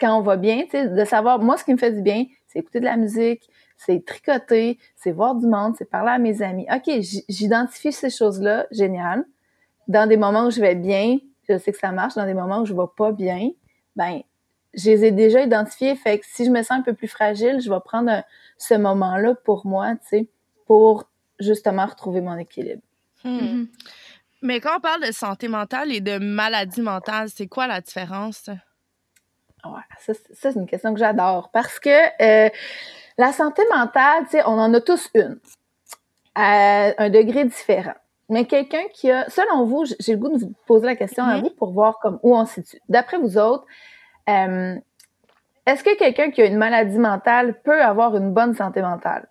quand on va bien, de savoir, moi, ce qui me fait du bien, c'est écouter de la musique, c'est tricoter, c'est voir du monde, c'est parler à mes amis. OK, j'identifie ces choses-là, génial. Dans des moments où je vais bien, je sais que ça marche. Dans des moments où je vais pas bien, ben, je les ai déjà identifiés. Fait que si je me sens un peu plus fragile, je vais prendre ce moment-là pour moi, tu sais, pour justement retrouver mon équilibre. Hmm. Mm-hmm. Mais quand on parle de santé mentale et de maladie mentale, c'est quoi la différence? Ouais, ça, c'est une question que j'adore parce que euh, la santé mentale, tu sais, on en a tous une à un degré différent. Mais quelqu'un qui a, selon vous, j'ai le goût de vous poser la question à mm-hmm. vous pour voir comme où on se situe. D'après vous autres, euh, est-ce que quelqu'un qui a une maladie mentale peut avoir une bonne santé mentale?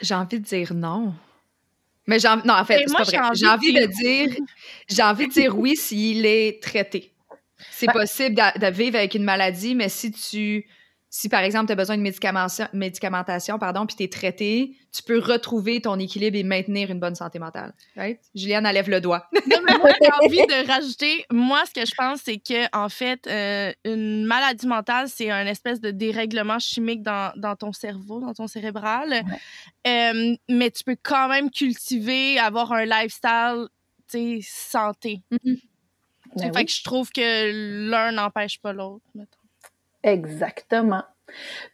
J'ai envie de dire non. Mais j'ai non, en fait, c'est pas vrai. J'ai envie de dire, j'ai envie de dire oui s'il est traité. C'est possible de, vivre avec une maladie, mais si tu si par exemple tu as besoin de médicamentation, médicamentation pardon, puis tu es traité, tu peux retrouver ton équilibre et maintenir une bonne santé mentale. Right? Juliane enlève le doigt. non, mais moi, j'ai envie de rajouter, moi, ce que je pense, c'est que en fait, euh, une maladie mentale, c'est un espèce de dérèglement chimique dans, dans ton cerveau, dans ton cérébral. Euh, mais tu peux quand même cultiver, avoir un lifestyle, santé. Mm-hmm. Ben fait que je trouve que l'un n'empêche pas l'autre, Exactement.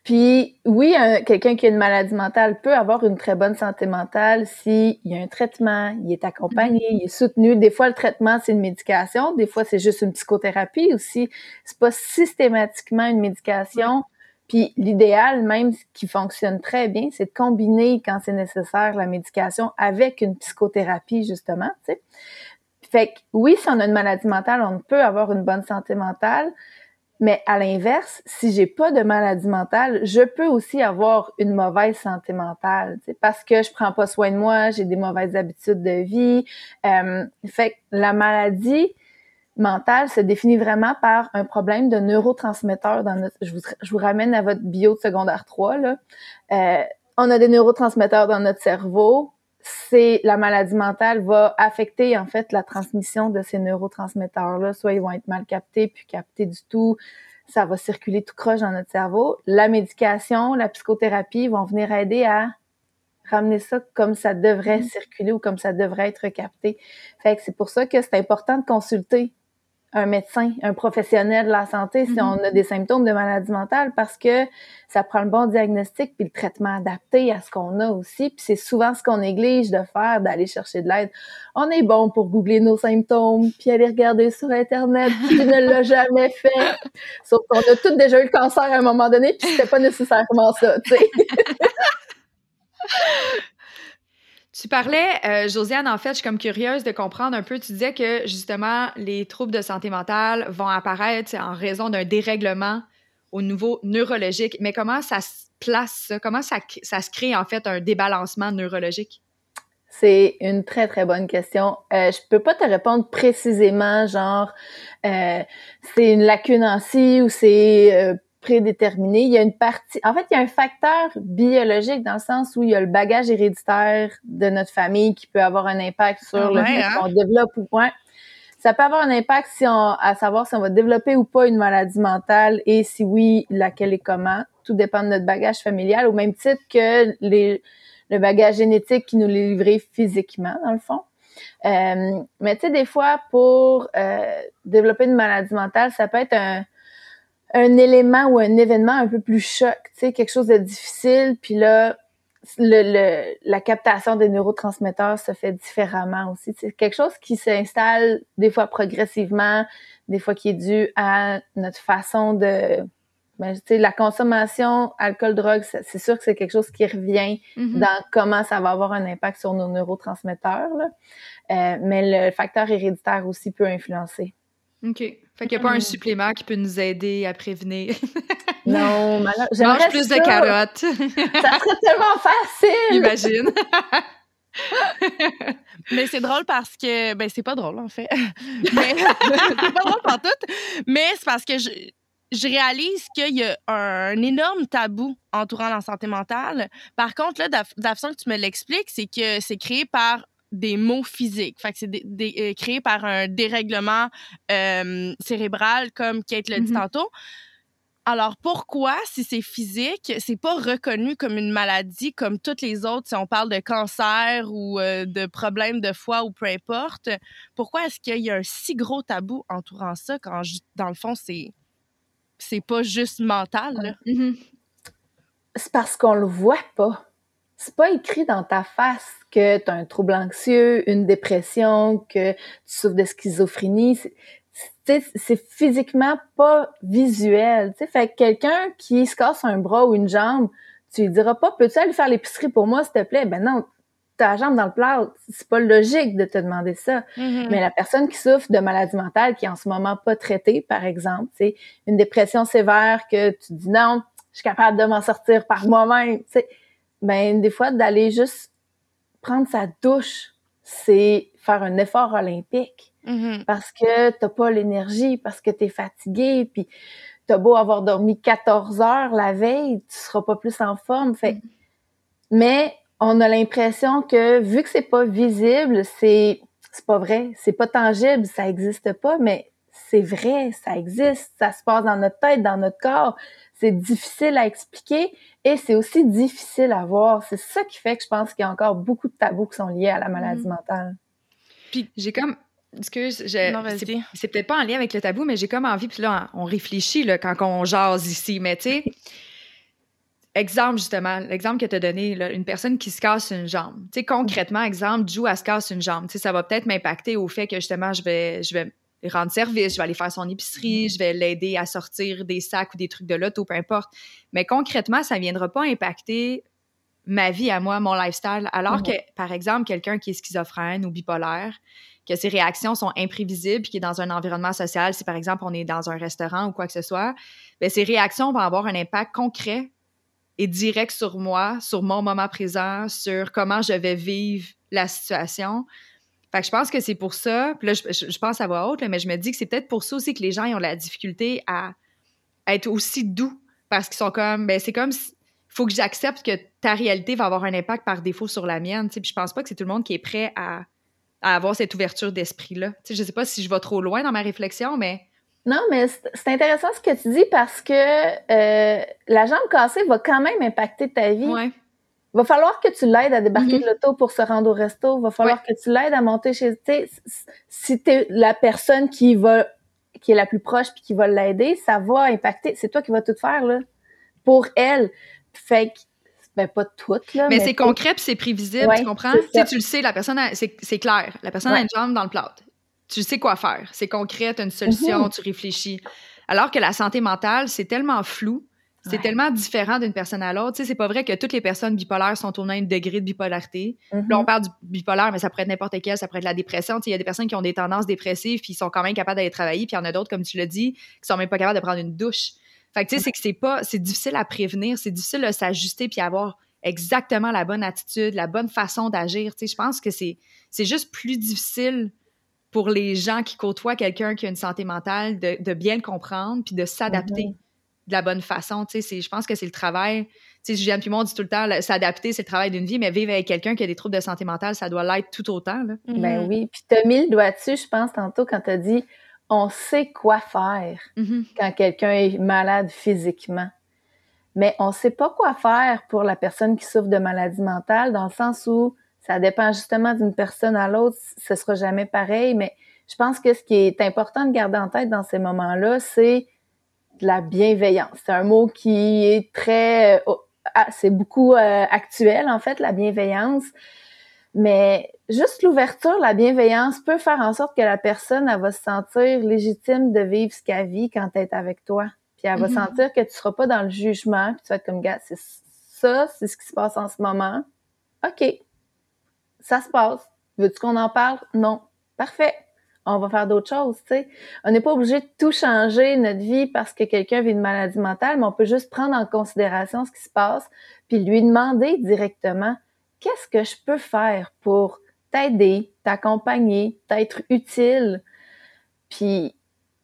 Puis oui, quelqu'un qui a une maladie mentale peut avoir une très bonne santé mentale s'il y a un traitement, il est accompagné, il est soutenu. Des fois, le traitement, c'est une médication. Des fois, c'est juste une psychothérapie aussi. C'est pas systématiquement une médication. Puis l'idéal, même qui fonctionne très bien, c'est de combiner, quand c'est nécessaire, la médication avec une psychothérapie, justement. Tu sais. Fait que oui, si on a une maladie mentale, on peut avoir une bonne santé mentale. Mais à l'inverse, si j'ai pas de maladie mentale, je peux aussi avoir une mauvaise santé mentale, parce que je prends pas soin de moi, j'ai des mauvaises habitudes de vie. Euh, fait que la maladie mentale se définit vraiment par un problème de neurotransmetteurs dans notre. Je vous, je vous ramène à votre bio de secondaire 3 là. Euh, on a des neurotransmetteurs dans notre cerveau c'est la maladie mentale va affecter en fait la transmission de ces neurotransmetteurs-là. Soit ils vont être mal captés, puis captés du tout. Ça va circuler tout croche dans notre cerveau. La médication, la psychothérapie vont venir aider à ramener ça comme ça devrait mm-hmm. circuler ou comme ça devrait être capté. Fait que c'est pour ça que c'est important de consulter un médecin, un professionnel de la santé si mm-hmm. on a des symptômes de maladie mentale parce que ça prend le bon diagnostic puis le traitement adapté à ce qu'on a aussi. Puis c'est souvent ce qu'on néglige de faire, d'aller chercher de l'aide. On est bon pour googler nos symptômes puis aller regarder sur Internet qui ne l'a jamais fait. Sauf qu'on a tous déjà eu le cancer à un moment donné puis c'était pas nécessairement ça, tu sais. [LAUGHS] Tu parlais, euh, Josiane, en fait, je suis comme curieuse de comprendre un peu. Tu disais que justement, les troubles de santé mentale vont apparaître en raison d'un dérèglement au niveau neurologique. Mais comment ça se place, comment ça, ça se crée en fait un débalancement neurologique? C'est une très, très bonne question. Euh, je peux pas te répondre précisément, genre, euh, c'est une lacune en ci ou c'est euh, prédéterminé. Il y a une partie, en fait, il y a un facteur biologique dans le sens où il y a le bagage héréditaire de notre famille qui peut avoir un impact sur ah le fait hein? qu'on développe ou pas. Ça peut avoir un impact si on, à savoir si on va développer ou pas une maladie mentale et si oui, laquelle et comment. Tout dépend de notre bagage familial au même titre que les, le bagage génétique qui nous l'est livré physiquement, dans le fond. Euh, mais tu sais, des fois, pour euh, développer une maladie mentale, ça peut être un, un élément ou un événement un peu plus choc, tu sais, quelque chose de difficile, puis là, le, la captation des neurotransmetteurs se fait différemment aussi. C'est quelque chose qui s'installe des fois progressivement, des fois qui est dû à notre façon de... Ben, tu sais, la consommation, alcool, drogue, c'est sûr que c'est quelque chose qui revient mm-hmm. dans comment ça va avoir un impact sur nos neurotransmetteurs. Là. Euh, mais le facteur héréditaire aussi peut influencer. OK. Fait qu'il n'y a pas un supplément qui peut nous aider à prévenir. [LAUGHS] non, [LAUGHS] Mange plus de carottes. [LAUGHS] ça serait tellement facile. Imagine. mais c'est drôle parce que ben c'est pas drôle en fait. mais c'est pas drôle pour tout, mais c'est parce que je je réalise qu'il y a un énorme tabou entourant la santé mentale. Par contre, là, de la façon que tu me l'expliques, c'est que c'est créé par des mots physiques. Fait que c'est euh, créé par un dérèglement euh, cérébral, comme Kate l'a dit mm-hmm. tantôt. Alors pourquoi, si c'est physique, c'est pas reconnu comme une maladie comme toutes les autres, si on parle de cancer ou euh, de problèmes de foie ou peu importe, pourquoi est-ce qu'il y a un si gros tabou entourant ça quand, dans le fond, c'est c'est pas juste mental? Mm-hmm. C'est parce qu'on le voit pas. C'est pas écrit dans ta face que tu as un trouble anxieux, une dépression, que tu souffres de schizophrénie c'est physiquement pas visuel. sais Fait que quelqu'un qui se casse un bras ou une jambe, tu lui diras pas, peux-tu aller faire l'épicerie pour moi, s'il te plaît? Ben non, ta jambe dans le plat, c'est pas logique de te demander ça. Mm-hmm. Mais la personne qui souffre de maladie mentale, qui est en ce moment pas traitée, par exemple, c'est une dépression sévère que tu dis non, je suis capable de m'en sortir par moi-même, ben des fois d'aller juste prendre sa douche, c'est faire un effort olympique. Mm-hmm. Parce que t'as pas l'énergie, parce que tu es fatigué, puis t'as beau avoir dormi 14 heures la veille, tu seras pas plus en forme. Fait, mm-hmm. mais on a l'impression que vu que c'est pas visible, c'est c'est pas vrai, c'est pas tangible, ça existe pas, mais c'est vrai, ça existe, ça se passe dans notre tête, dans notre corps. C'est difficile à expliquer et c'est aussi difficile à voir. C'est ça qui fait que je pense qu'il y a encore beaucoup de tabous qui sont liés à la maladie mm-hmm. mentale. Puis j'ai comme Excuse, c'est peut-être pas en lien avec le tabou, mais j'ai comme envie, puis là, on réfléchit là, quand on jase ici, mais tu sais, [LAUGHS] exemple justement, l'exemple que tu as donné, là, une personne qui se casse une jambe. Tu sais, concrètement, exemple, Jou, elle se casse une jambe. Tu sais, ça va peut-être m'impacter au fait que justement, je vais, je vais rendre service, je vais aller faire son épicerie, mm-hmm. je vais l'aider à sortir des sacs ou des trucs de l'auto, peu importe. Mais concrètement, ça ne viendra pas impacter ma vie à moi, mon lifestyle. Alors mm-hmm. que, par exemple, quelqu'un qui est schizophrène ou bipolaire, que ses réactions sont imprévisibles, puis qui est dans un environnement social, si par exemple on est dans un restaurant ou quoi que ce soit, bien, ces réactions vont avoir un impact concret et direct sur moi, sur mon moment présent, sur comment je vais vivre la situation. Fait que je pense que c'est pour ça, puis là, je, pense à voix haute, mais je me dis que c'est peut-être pour ça aussi que les gens ont la difficulté à, être aussi doux, parce qu'ils sont comme, ben c'est comme, il faut que j'accepte que ta réalité va avoir un impact par défaut sur la mienne, tu sais, puis je pense pas que c'est tout le monde qui est prêt à à avoir cette ouverture d'esprit-là. Tu sais, je sais pas si je vais trop loin dans ma réflexion, mais... Non, mais c'est intéressant ce que tu dis parce que euh, la jambe cassée va quand même impacter ta vie. Ouais. Va falloir que tu l'aides à débarquer de l'auto pour se rendre au resto. Va falloir que tu l'aides à monter chez. Si t'es la personne qui va, qui est la plus proche puis qui va l'aider, ça va impacter. C'est toi qui vas tout faire là pour elle. Fait que ben, pas toutes, là. Mais, c'est concret puis c'est prévisible, tu comprends? Tu, tu le sais, la personne, c'est clair. La personne a une jambe dans le plat. Tu sais quoi faire. C'est concret, tu as une solution, mhm. tu réfléchis. Alors que la santé mentale, c'est tellement flou. C'est tellement différent d'une personne à l'autre. Tu sais, c'est pas vrai que toutes les personnes bipolaires sont au même degré de bipolarité. Là, on mhm. parle du bipolaire, mais ça pourrait être n'importe quel, ça pourrait être la dépression. Tu sais, il y a des personnes qui ont des tendances dépressives, puis sont quand même capables d'aller travailler, puis il y en a d'autres, comme tu l'as dit, qui sont même pas capables de prendre une douche. Fait que tu sais, c'est que c'est pas, c'est difficile à prévenir, c'est difficile de s'ajuster puis avoir exactement la bonne attitude, la bonne façon d'agir. Tu sais, je pense que c'est, c'est juste plus difficile pour les gens qui côtoient quelqu'un qui a une santé mentale de, de bien le comprendre puis de s'adapter mm-hmm. De la bonne façon. Tu sais, je pense que c'est le travail. Tu sais, Juliane Pimon dit tout le temps, s'adapter, c'est le travail d'une vie, mais vivre avec quelqu'un qui a des troubles de santé mentale, ça doit l'être tout autant. Là. Ben oui. Puis tu as mis le doigt dessus, je pense, tantôt, quand tu as dit on sait quoi faire mm-hmm. quand quelqu'un est malade physiquement. Mais on ne sait pas quoi faire pour la personne qui souffre de maladie mentale, dans le sens où ça dépend justement d'une personne à l'autre, ce sera jamais pareil. Mais je pense que ce qui est important de garder en tête dans ces moments-là, c'est de la bienveillance. C'est un mot qui est très, euh, ah, c'est beaucoup euh, actuel en fait, la bienveillance. Mais juste l'ouverture, la bienveillance peut faire en sorte que la personne, elle va se sentir légitime de vivre ce qu'elle vit quand elle est avec toi. Puis elle va mm-hmm. sentir que tu seras pas dans le jugement, puis tu vas être comme, gars, c'est ça, c'est ce qui se passe en ce moment. OK. Ça se passe. Veux-tu qu'on en parle? Non. Parfait. On va faire d'autres choses, tu sais. On n'est pas obligé de tout changer notre vie parce que quelqu'un vit une maladie mentale, mais on peut juste prendre en considération ce qui se passe, puis lui demander directement qu'est-ce que je peux faire pour t'aider, t'accompagner, t'être utile? Puis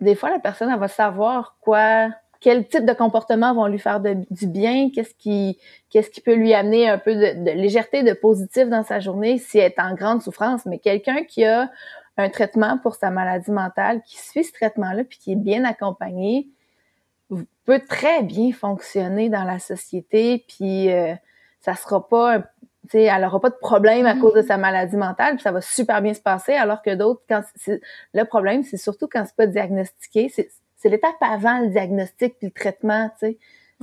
des fois, la personne, elle va savoir quoi, quel type de comportement vont lui faire du bien, qu'est-ce qui, qu'est-ce qui peut lui amener un peu de, légèreté, de positif dans sa journée si elle est en grande souffrance. Mais quelqu'un qui a un traitement pour sa maladie mentale, qui suit ce traitement-là, puis qui est bien accompagné, peut très bien fonctionner dans la société, puis euh, ça sera pas, tu sais, elle n'aura pas de problème à cause de sa maladie mentale, puis ça va super bien se passer, alors que d'autres, quand le problème, c'est surtout quand c'est pas diagnostiqué, c'est c'est l'étape avant le diagnostic puis le traitement, tu sais.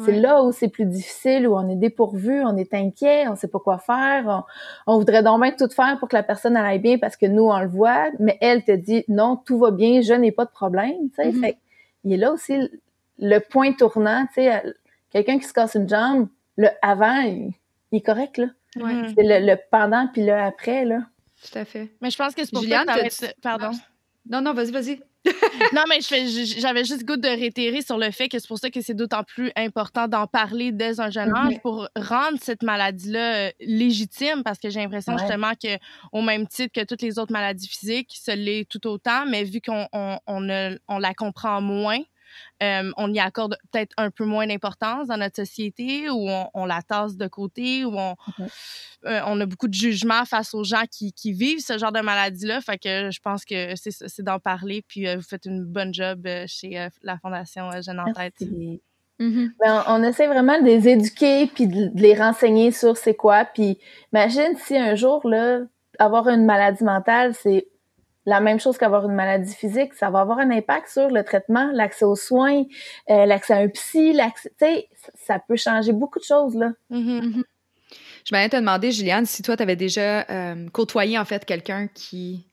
C'est là où c'est plus difficile, où on est dépourvu, on est inquiet, on sait pas quoi faire, on, voudrait donc bien tout faire pour que la personne aille bien parce que nous, on le voit, mais elle te dit non, tout va bien, je n'ai pas de problème, tu sais. Mm-hmm. Fait il est là aussi le, point tournant, tu sais. Quelqu'un qui se casse une jambe, le avant, il, est correct, là. C'est le, pendant puis le après, là. Tout à fait. Mais je pense que c'est pour Juliane, ça Pardon. Non, non, vas-y, vas-y. [LAUGHS] non, mais j'avais juste goût de réitérer sur le fait que c'est pour ça que c'est d'autant plus important d'en parler dès un jeune âge pour rendre cette maladie-là euh, légitime parce que j'ai l'impression justement que au même titre que toutes les autres maladies physiques, ça l'est tout autant, mais vu qu'on on, on la comprend moins, euh, on y accorde peut-être un peu moins d'importance dans notre société ou on, la tasse de côté ou on, euh, on a beaucoup de jugement face aux gens qui, qui vivent ce genre de maladie-là. Fait que je pense que c'est d'en parler. Puis euh, vous faites une bonne job chez la Fondation Jeune en tête. Mm-hmm. Ben, on, essaie vraiment de les éduquer puis de, les renseigner sur c'est quoi. Puis imagine si un jour, là, avoir une maladie mentale, c'est la même chose qu'avoir une maladie physique, ça va avoir un impact sur le traitement, l'accès aux soins, euh, l'accès à un psy, l'accès, tu sais, ça peut changer beaucoup de choses, là. Mm-hmm. Mm-hmm. Je m'allais te demander, Juliane, si toi, tu avais déjà euh, côtoyé, en fait, quelqu'un qui,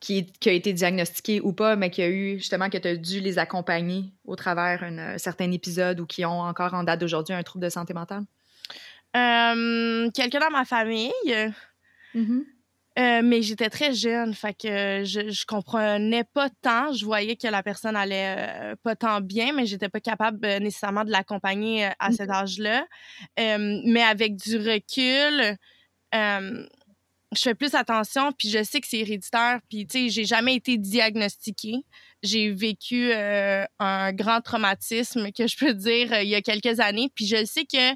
qui, a été diagnostiqué ou pas, mais qui a eu, justement, que tu as dû les accompagner au travers un certain épisode ou qui ont encore en date d'aujourd'hui un trouble de santé mentale? Euh, quelqu'un dans ma famille. Mm-hmm. Euh, mais j'étais très jeune, fait que je, je comprenais pas tant. Je voyais que la personne allait euh, pas tant bien, mais j'étais pas capable euh, nécessairement de l'accompagner à cet âge-là. mais avec du recul, je fais plus attention, puis je sais que c'est héréditaire, puis tu sais, j'ai jamais été diagnostiquée. J'ai vécu un grand traumatisme que je peux dire il y a quelques années, puis je sais que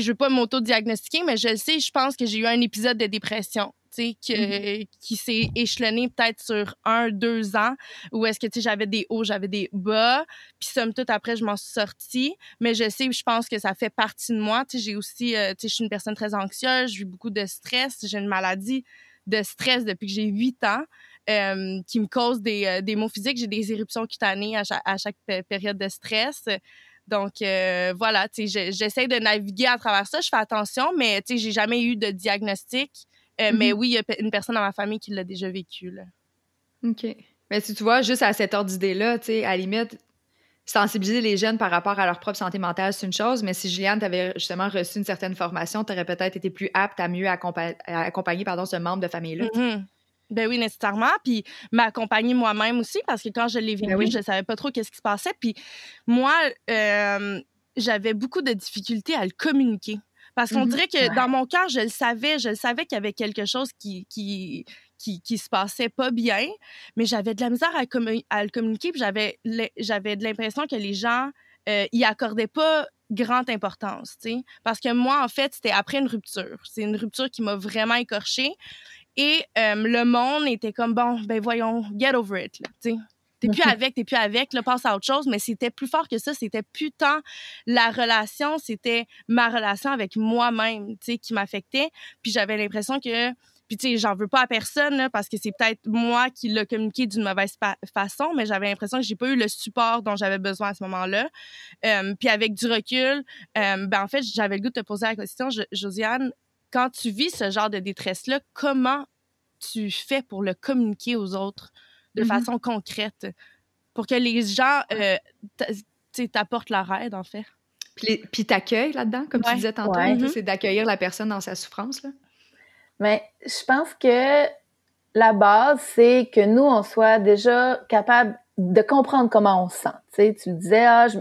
je veux pas m'auto-diagnostiquer, mais je le sais, je pense que j'ai eu un épisode de dépression. Mm-hmm. qui s'est échelonné peut-être sur un, deux ans, où est-ce que j'avais des hauts, j'avais des bas, puis somme toute, après, je m'en suis sortie, mais je sais, je pense que ça fait partie de moi, j'ai aussi, euh, je suis une personne très anxieuse, j'ai beaucoup de stress, j'ai une maladie de stress depuis que j'ai huit ans, euh, qui me cause des, euh, des maux physiques, j'ai des éruptions cutanées à chaque, à chaque période de stress, donc euh, voilà, j'essaie de naviguer à travers ça. Je fais attention, mais tu sais, j'ai jamais eu de diagnostic. Euh, mais mm-hmm. oui, il y a une personne dans ma famille qui l'a déjà vécu. Là. OK. Mais si tu vois, juste à cette ordre d'idée-là, tu sais, à la limite, sensibiliser les jeunes par rapport à leur propre santé mentale, c'est une chose, mais si Juliane t'avait justement reçu une certaine formation, tu aurais peut-être été plus apte à mieux accompagner, pardon, ce membre de famille-là. Mm-hmm. Ben oui, nécessairement. Puis m'accompagner moi-même aussi, parce que quand je l'ai ben vécu, je ne savais pas trop qu'est-ce qui se passait. Puis moi, euh, j'avais beaucoup de difficultés à le communiquer. Parce qu'on mmh dirait que dans mon cœur, je le savais, je le savais qu'il y avait quelque chose qui, qui, qui, se passait pas bien, mais j'avais de la misère à, le communiquer, puis j'avais, j'avais de l'impression que les gens euh, y accordaient pas grande importance, tu sais. Parce que moi, en fait, c'était après une rupture. C'est une rupture qui m'a vraiment écorchée. Et euh, le monde était comme, bon, ben voyons, get over it, tu T'es plus avec, t'es plus avec, là, passe à autre chose. Mais c'était plus fort que ça. C'était plus tant la relation, c'était ma relation avec moi-même, tu sais, qui m'affectait. Puis j'avais l'impression que puis, tu sais, j'en veux pas à personne, parce que c'est peut-être moi qui l'ai communiqué d'une mauvaise façon, mais j'avais l'impression que j'ai pas eu le support dont j'avais besoin à ce moment-là. Euh, puis, avec du recul, euh, ben, en fait, j'avais le goût de te poser la question, Josiane, quand tu vis ce genre de détresse-là, comment tu fais pour le communiquer aux autres de mm-hmm. façon concrète pour que les gens euh, t'apportent leur aide, en fait? Puis t'accueilles là-dedans, comme tu disais tantôt, mm-hmm. c'est d'accueillir la personne dans sa souffrance. Là. Mais je pense que la base, c'est que nous, on soit déjà capable de comprendre comment on se sent. Tu, sais, tu disais, ah, je,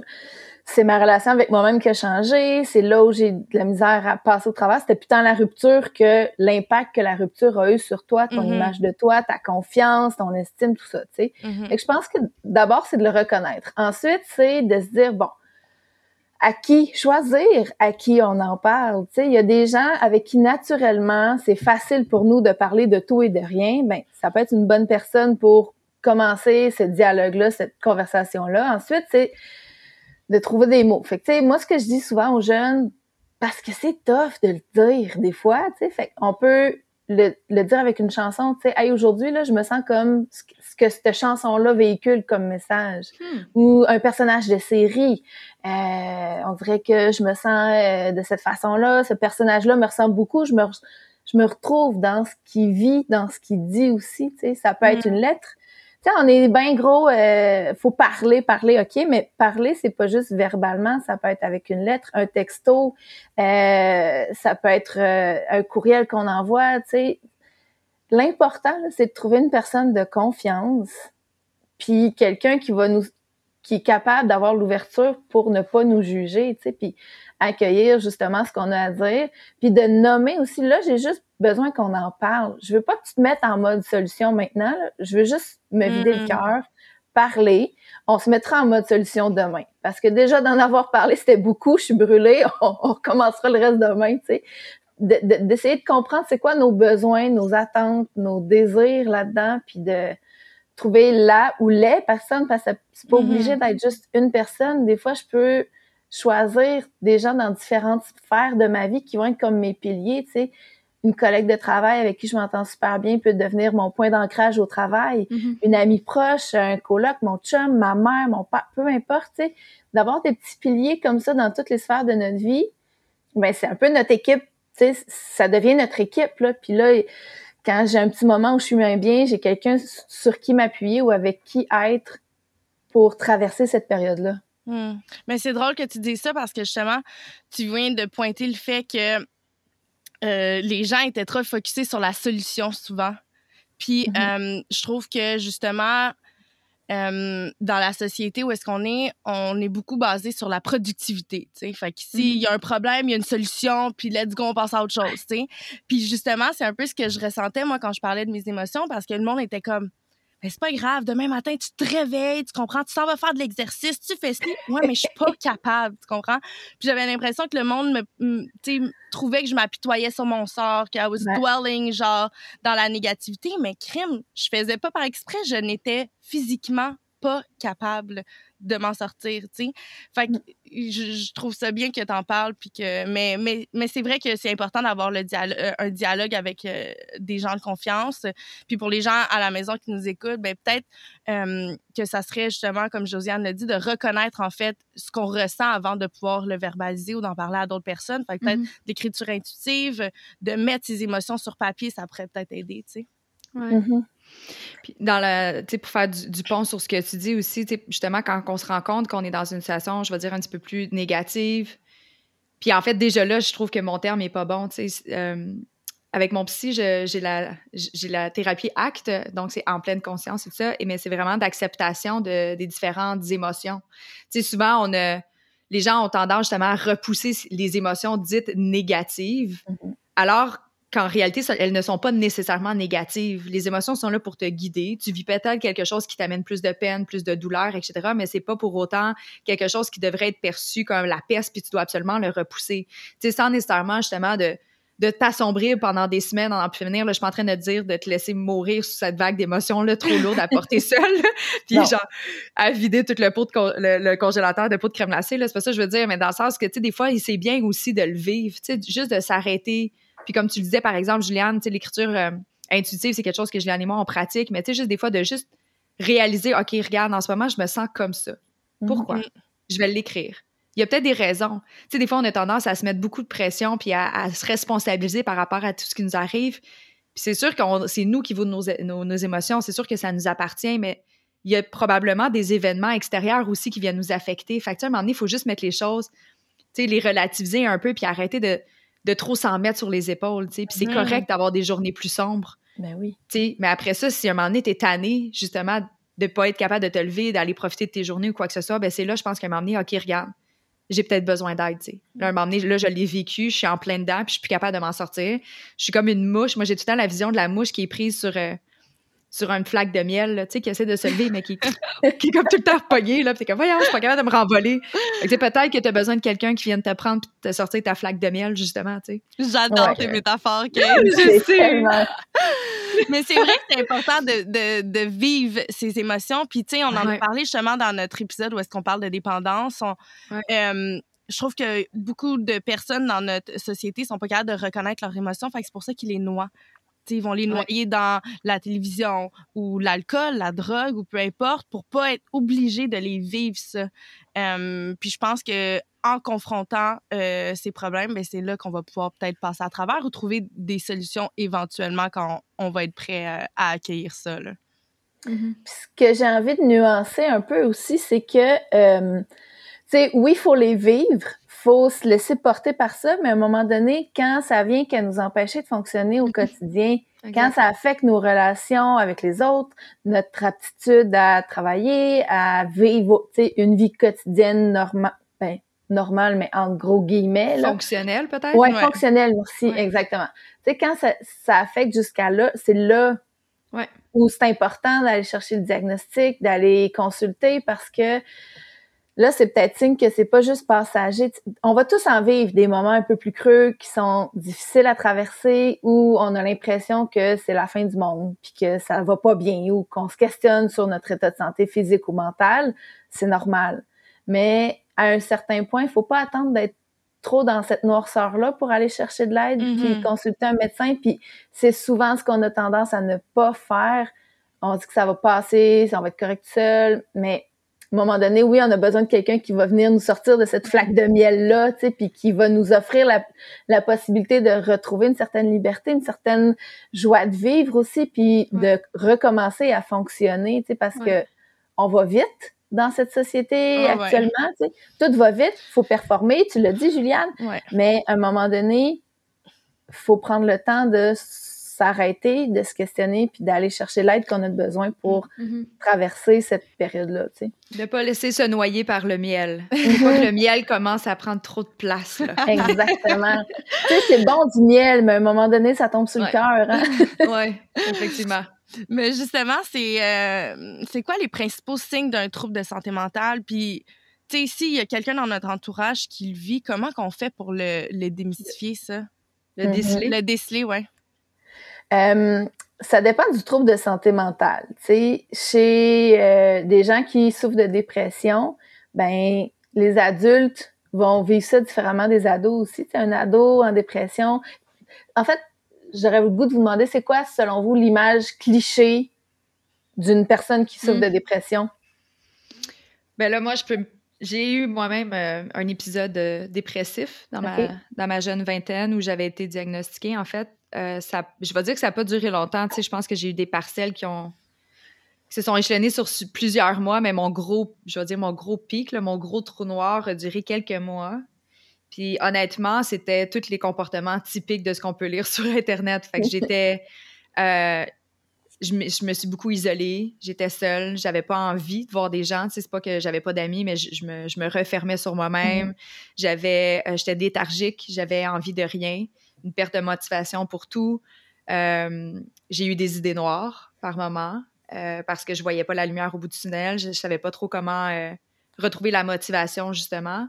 c'est ma relation avec moi-même qui a changé, c'est là où j'ai de la misère à passer au travers. C'était plus tant la rupture que l'impact que la rupture a eu sur toi, ton Mhm. image de toi, ta confiance, ton estime, tout ça, tu sais. Fait que je pense que d'abord, c'est de le reconnaître. Ensuite, c'est de se dire, bon, à qui choisir, à qui on en parle. Tu sais, il y a des gens avec qui naturellement, c'est facile pour nous de parler de tout et de rien. Ben, ça peut être une bonne personne pour commencer ce dialogue-là, cette conversation-là. Ensuite, c'est de trouver des mots. Fait que, tu sais, moi, ce que je dis souvent aux jeunes, parce que c'est tough de le dire des fois, tu sais, fait qu'on peut le, le dire avec une chanson, tu sais, hey, aujourd'hui, là, je me sens comme ce que- ce que cette chanson-là véhicule comme message. Hmm. Ou un personnage de série. Euh, on dirait que je me sens euh, de cette façon-là. Ce personnage-là me ressemble beaucoup. Je me, je me retrouve dans ce qu'il vit, dans ce qu'il dit aussi. Tu sais, ça peut être une lettre. Sais, on est bien gros. Euh, faut parler, parler, ok, mais parler, c'est pas juste verbalement. Ça peut être avec une lettre, un texto. Euh, ça peut être euh, un courriel qu'on envoie. Tu sais, l'important, c'est de trouver une personne de confiance, puis quelqu'un qui va nous qui est capable d'avoir l'ouverture pour ne pas nous juger, tu sais, puis accueillir justement ce qu'on a à dire, puis de nommer aussi. Là, j'ai juste besoin qu'on en parle. Je veux pas que tu te mettes en mode solution maintenant. là. Je veux juste me vider le cœur, parler. On se mettra en mode solution demain. Parce que déjà d'en avoir parlé, c'était beaucoup. Je suis brûlée. [LAUGHS] On, on recommencera le reste demain, tu sais. De- de- D'essayer de, comprendre c'est quoi nos besoins, nos attentes, nos désirs là-dedans, puis de trouver la ou les personnes, parce que c'est pas obligé d'être juste une personne. Des fois, je peux choisir des gens dans différentes sphères de ma vie qui vont être comme mes piliers, tu sais. Une collègue de travail avec qui je m'entends super bien peut devenir mon point d'ancrage au travail. Mhm. Une amie proche, un coloc, mon chum, ma mère, mon père, peu importe, tu sais. D'avoir des petits piliers comme ça dans toutes les sphères de notre vie, ben c'est un peu notre équipe, tu sais, ça devient notre équipe, là. Puis là, quand j'ai un petit moment où je suis moins bien, j'ai quelqu'un sur qui m'appuyer ou avec qui être pour traverser cette période-là. Hmm. Mais c'est drôle que tu dises ça parce que justement, tu viens de pointer le fait que euh, les gens étaient trop focusés sur la solution souvent. Puis euh, je trouve que justement, euh, dans la société où est-ce qu'on est, on est beaucoup basé sur la productivité. Fait qu'ici, il y a un problème, il y a une solution, puis let's go, on passe à autre chose. tu sais. Puis justement, c'est un peu ce que je ressentais moi quand je parlais de mes émotions parce que le monde était comme mais c'est pas grave, demain matin, tu te réveilles, tu comprends, tu t'en vas faire de l'exercice, tu fais ci. Ouais, mais je suis pas [LAUGHS] capable, tu comprends? Puis j'avais l'impression que le monde me, me- tu sais, trouvait que je m'apitoyais sur mon sort, que I was Ouais. dwelling, genre, dans la négativité, mais crime, je faisais pas par exprès, je n'étais physiquement pas capable de m'en sortir, tu sais. Fait que je, je trouve ça bien que t'en parles, puis que, mais, mais, mais c'est vrai que c'est important d'avoir le dialogue, euh, un dialogue avec euh, des gens de confiance. Puis pour les gens à la maison qui nous écoutent, ben peut-être euh, que ça serait justement, comme Josiane l'a dit, de reconnaître en fait ce qu'on ressent avant de pouvoir le verbaliser ou d'en parler à d'autres personnes. Fait que peut-être Mhm. l'écriture intuitive, de mettre ses émotions sur papier, ça pourrait peut-être aider, tu sais. Ouais. Mhm. Puis dans la, pour faire du, du pont sur ce que tu dis aussi, justement, quand on se rend compte qu'on est dans une situation, je vais dire, un petit peu plus négative, puis en fait, déjà là, je trouve que mon terme est pas bon, euh, avec mon psy, j'ai la, la thérapie ACT, donc c'est en pleine conscience et tout ça, et mais c'est vraiment d'acceptation de, des différentes émotions. Tu sais, souvent, on a, les gens ont tendance justement à repousser les émotions dites négatives, Mhm. alors qu'en réalité, elles ne sont pas nécessairement négatives. Les émotions sont là pour te guider. Tu vis peut-être quelque chose qui t'amène plus de peine, plus de douleur, etc., mais c'est pas pour autant quelque chose qui devrait être perçu comme la peste, puis tu dois absolument le repousser. Tu sais, sans nécessairement, justement, de de t'assombrir pendant des semaines en en plus finir. Là, je suis en train de te dire de te laisser mourir sous cette vague d'émotions-là trop lourde à porter [LAUGHS] seule. [LAUGHS] Puis Non. genre, à vider tout le pot de con- le, le congélateur de pot de crème glacée. là. C'est pas ça que je veux dire, mais dans le sens que, tu sais, des fois, c'est bien aussi de le vivre. Tu sais, juste de s'arrêter. Puis comme tu le disais, par exemple, Juliane, tu sais, l'écriture euh, intuitive, c'est quelque chose que Juliane et moi, on pratique. Mais tu sais, juste des fois, de juste réaliser, OK, regarde, en ce moment, je me sens comme ça. Pourquoi? Mhm. Je vais l'écrire. Il y a peut-être des raisons. Tu sais, des fois, on a tendance à se mettre beaucoup de pression puis à, à se responsabiliser par rapport à tout ce qui nous arrive. Puis c'est sûr que c'est nous qui vaut nos, nos, nos émotions. C'est sûr que ça nous appartient, mais il y a probablement des événements extérieurs aussi qui viennent nous affecter. Fait que, tu sais, à un moment donné, il faut juste mettre les choses, tu sais, les relativiser un peu puis arrêter de, de trop s'en mettre sur les épaules, tu sais. Puis c'est Mhm. correct d'avoir des journées plus sombres, Ben oui. tu sais. Mais après ça, si à un moment donné, t'es tanné, justement, de pas être capable de te lever, d'aller profiter de tes journées ou quoi que ce soit, ben c'est là, je pense qu'à un moment donné, OK, regarde, j'ai peut-être besoin d'aide, tu sais. Là, un moment donné, là, je l'ai vécu, je suis en plein dedans, puis je suis plus capable de m'en sortir. Je suis comme une mouche. Moi, j'ai tout le temps la vision de la mouche qui est prise sur, euh, sur une flaque de miel, tu sais, qui essaie de se lever, mais qui, [LAUGHS] qui est comme tout le temps repognée, là. Puis comme, voyons, je suis pas capable de me renvoler. Peut-être que t'as besoin de quelqu'un qui vienne te prendre puis te sortir ta flaque de miel, justement, tu sais. J'adore tes métaphores. [LAUGHS] je sais. [LAUGHS] mais c'est vrai que c'est important de, de, de, vivre ces émotions. Puis, tu sais, on en a parlé justement dans notre épisode où est-ce qu'on parle de dépendance. Euh, je trouve que beaucoup de personnes dans notre société sont pas capables de reconnaître leurs émotions. Fait que c'est pour ça qu'ils les noient ils vont les noyer dans la télévision ou l'alcool, la drogue ou peu importe pour pas être obligés de les vivre ça. puis je pense que en confrontant euh, ces problèmes, ben, c'est là qu'on va pouvoir peut-être passer à travers ou trouver des solutions éventuellement quand on, va être prêt euh, à, accueillir ça. Là. Mm-hmm. Ce que j'ai envie de nuancer un peu aussi, c'est que, euh, tu sais, oui, il faut les vivre, faut se laisser porter par ça, mais à un moment donné, quand ça vient qu'à nous empêcher de fonctionner au quotidien, [LAUGHS] quand ça affecte nos relations avec les autres, notre aptitude à travailler, à vivre une vie quotidienne normale, ben, normale, mais en gros guillemets. Fonctionnelle peut-être? Oui, ouais. fonctionnelle, merci, exactement. Tu sais, quand ça, ça affecte jusqu'à là, c'est là où c'est important d'aller chercher le diagnostic, d'aller consulter parce que Là, c'est peut-être signe que c'est pas juste passager. On va tous en vivre des moments un peu plus creux qui sont difficiles à traverser où on a l'impression que c'est la fin du monde puis que ça va pas bien ou qu'on se questionne sur notre état de santé physique ou mental. C'est normal. Mais à un certain point, il faut pas attendre d'être trop dans cette noirceur-là pour aller chercher de l'aide puis mm-hmm. consulter un médecin. Puis c'est souvent ce qu'on a tendance à ne pas faire. On dit que ça va passer, ça va être correct seul, mais à un moment donné, oui, on a besoin de quelqu'un qui va venir nous sortir de cette flaque de miel-là, tu sais, puis qui va nous offrir la, la, possibilité de retrouver une certaine liberté, une certaine joie de vivre aussi, puis de recommencer à fonctionner, tu sais, parce que on va vite dans cette société ah actuellement, tu sais. Tout va vite, faut performer, tu l'as dit, Juliane, mais à un moment donné, faut prendre le temps de s'arrêter, de se questionner, puis d'aller chercher l'aide qu'on a besoin pour mm-hmm. traverser cette période-là. Tu sais. De pas laisser se noyer par le miel. [LAUGHS] Une fois que le miel commence à prendre trop de place. [LAUGHS] Exactement. tu sais, c'est bon du miel, mais à un moment donné, ça tombe sur le cœur. Hein? [LAUGHS] oui, effectivement. Mais justement, c'est euh, c'est quoi les principaux signes d'un trouble de santé mentale? Puis, tu sais, s'il y a quelqu'un dans notre entourage qui le vit, comment qu'on fait pour le, le démystifier, ça? Le déceler? Le déceler, oui. Euh, ça dépend du trouble de santé mentale. chez euh, des gens qui souffrent de dépression, ben les adultes vont vivre ça différemment des ados aussi. T'sais, un ado en dépression. En fait, j'aurais le goût de vous demander, c'est quoi, selon vous, l'image cliché d'une personne qui souffre de hmm. dépression? Ben là, moi, je peux. J'ai eu moi-même euh, un épisode dépressif dans, ma, dans ma jeune vingtaine où j'avais été diagnostiquée, en fait, euh, ça, je vais dire que ça n'a pas duré longtemps. Tu sais, je pense que j'ai eu des parcelles qui ont se sont échelonnées sur plusieurs mois, mais mon gros, je vais dire mon gros pic, mon gros trou noir a duré quelques mois. Puis honnêtement, c'était tous les comportements typiques de ce qu'on peut lire [LAUGHS] sur Internet. Fait que j'étais. Euh, je, me, je, me, suis beaucoup isolée, j'étais seule, j'avais pas envie de voir des gens. Tu sais, c'est pas que j'avais pas d'amis, mais je, me, je, me, refermais sur moi-même. Mm-hmm. J'avais, euh, j'étais léthargique, j'avais envie de rien une perte de motivation pour tout. Euh, j'ai eu des idées noires par moment euh, parce que je voyais pas la lumière au bout du tunnel. Je, ne savais pas trop comment euh, retrouver la motivation, justement.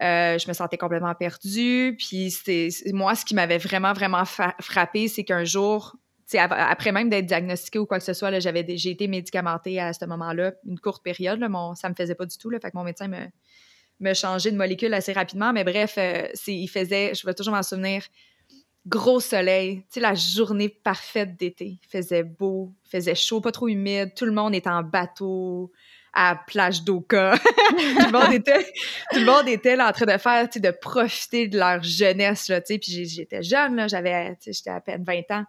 je me sentais complètement perdue. Puis c'est moi, ce qui m'avait vraiment, vraiment frappé, c'est qu'un jour, après même d'être diagnostiquée ou quoi que ce soit, j'avais j'ai été médicamentée à ce moment-là, une courte période. Là, mon, ça me faisait pas du tout. Fait que mon médecin me, me changer de molécule assez rapidement. Mais bref, euh, il faisait, je vais toujours m'en souvenir, gros soleil, tu sais, la journée parfaite d'été. Il faisait beau, il faisait chaud, pas trop humide. Tout le monde était en bateau à la plage d'Oka. [LAUGHS] tout le monde était, là en train de faire, tu sais, de profiter de leur jeunesse, là, tu sais. Puis j'étais jeune, j'avais, j'étais à peine 20 ans.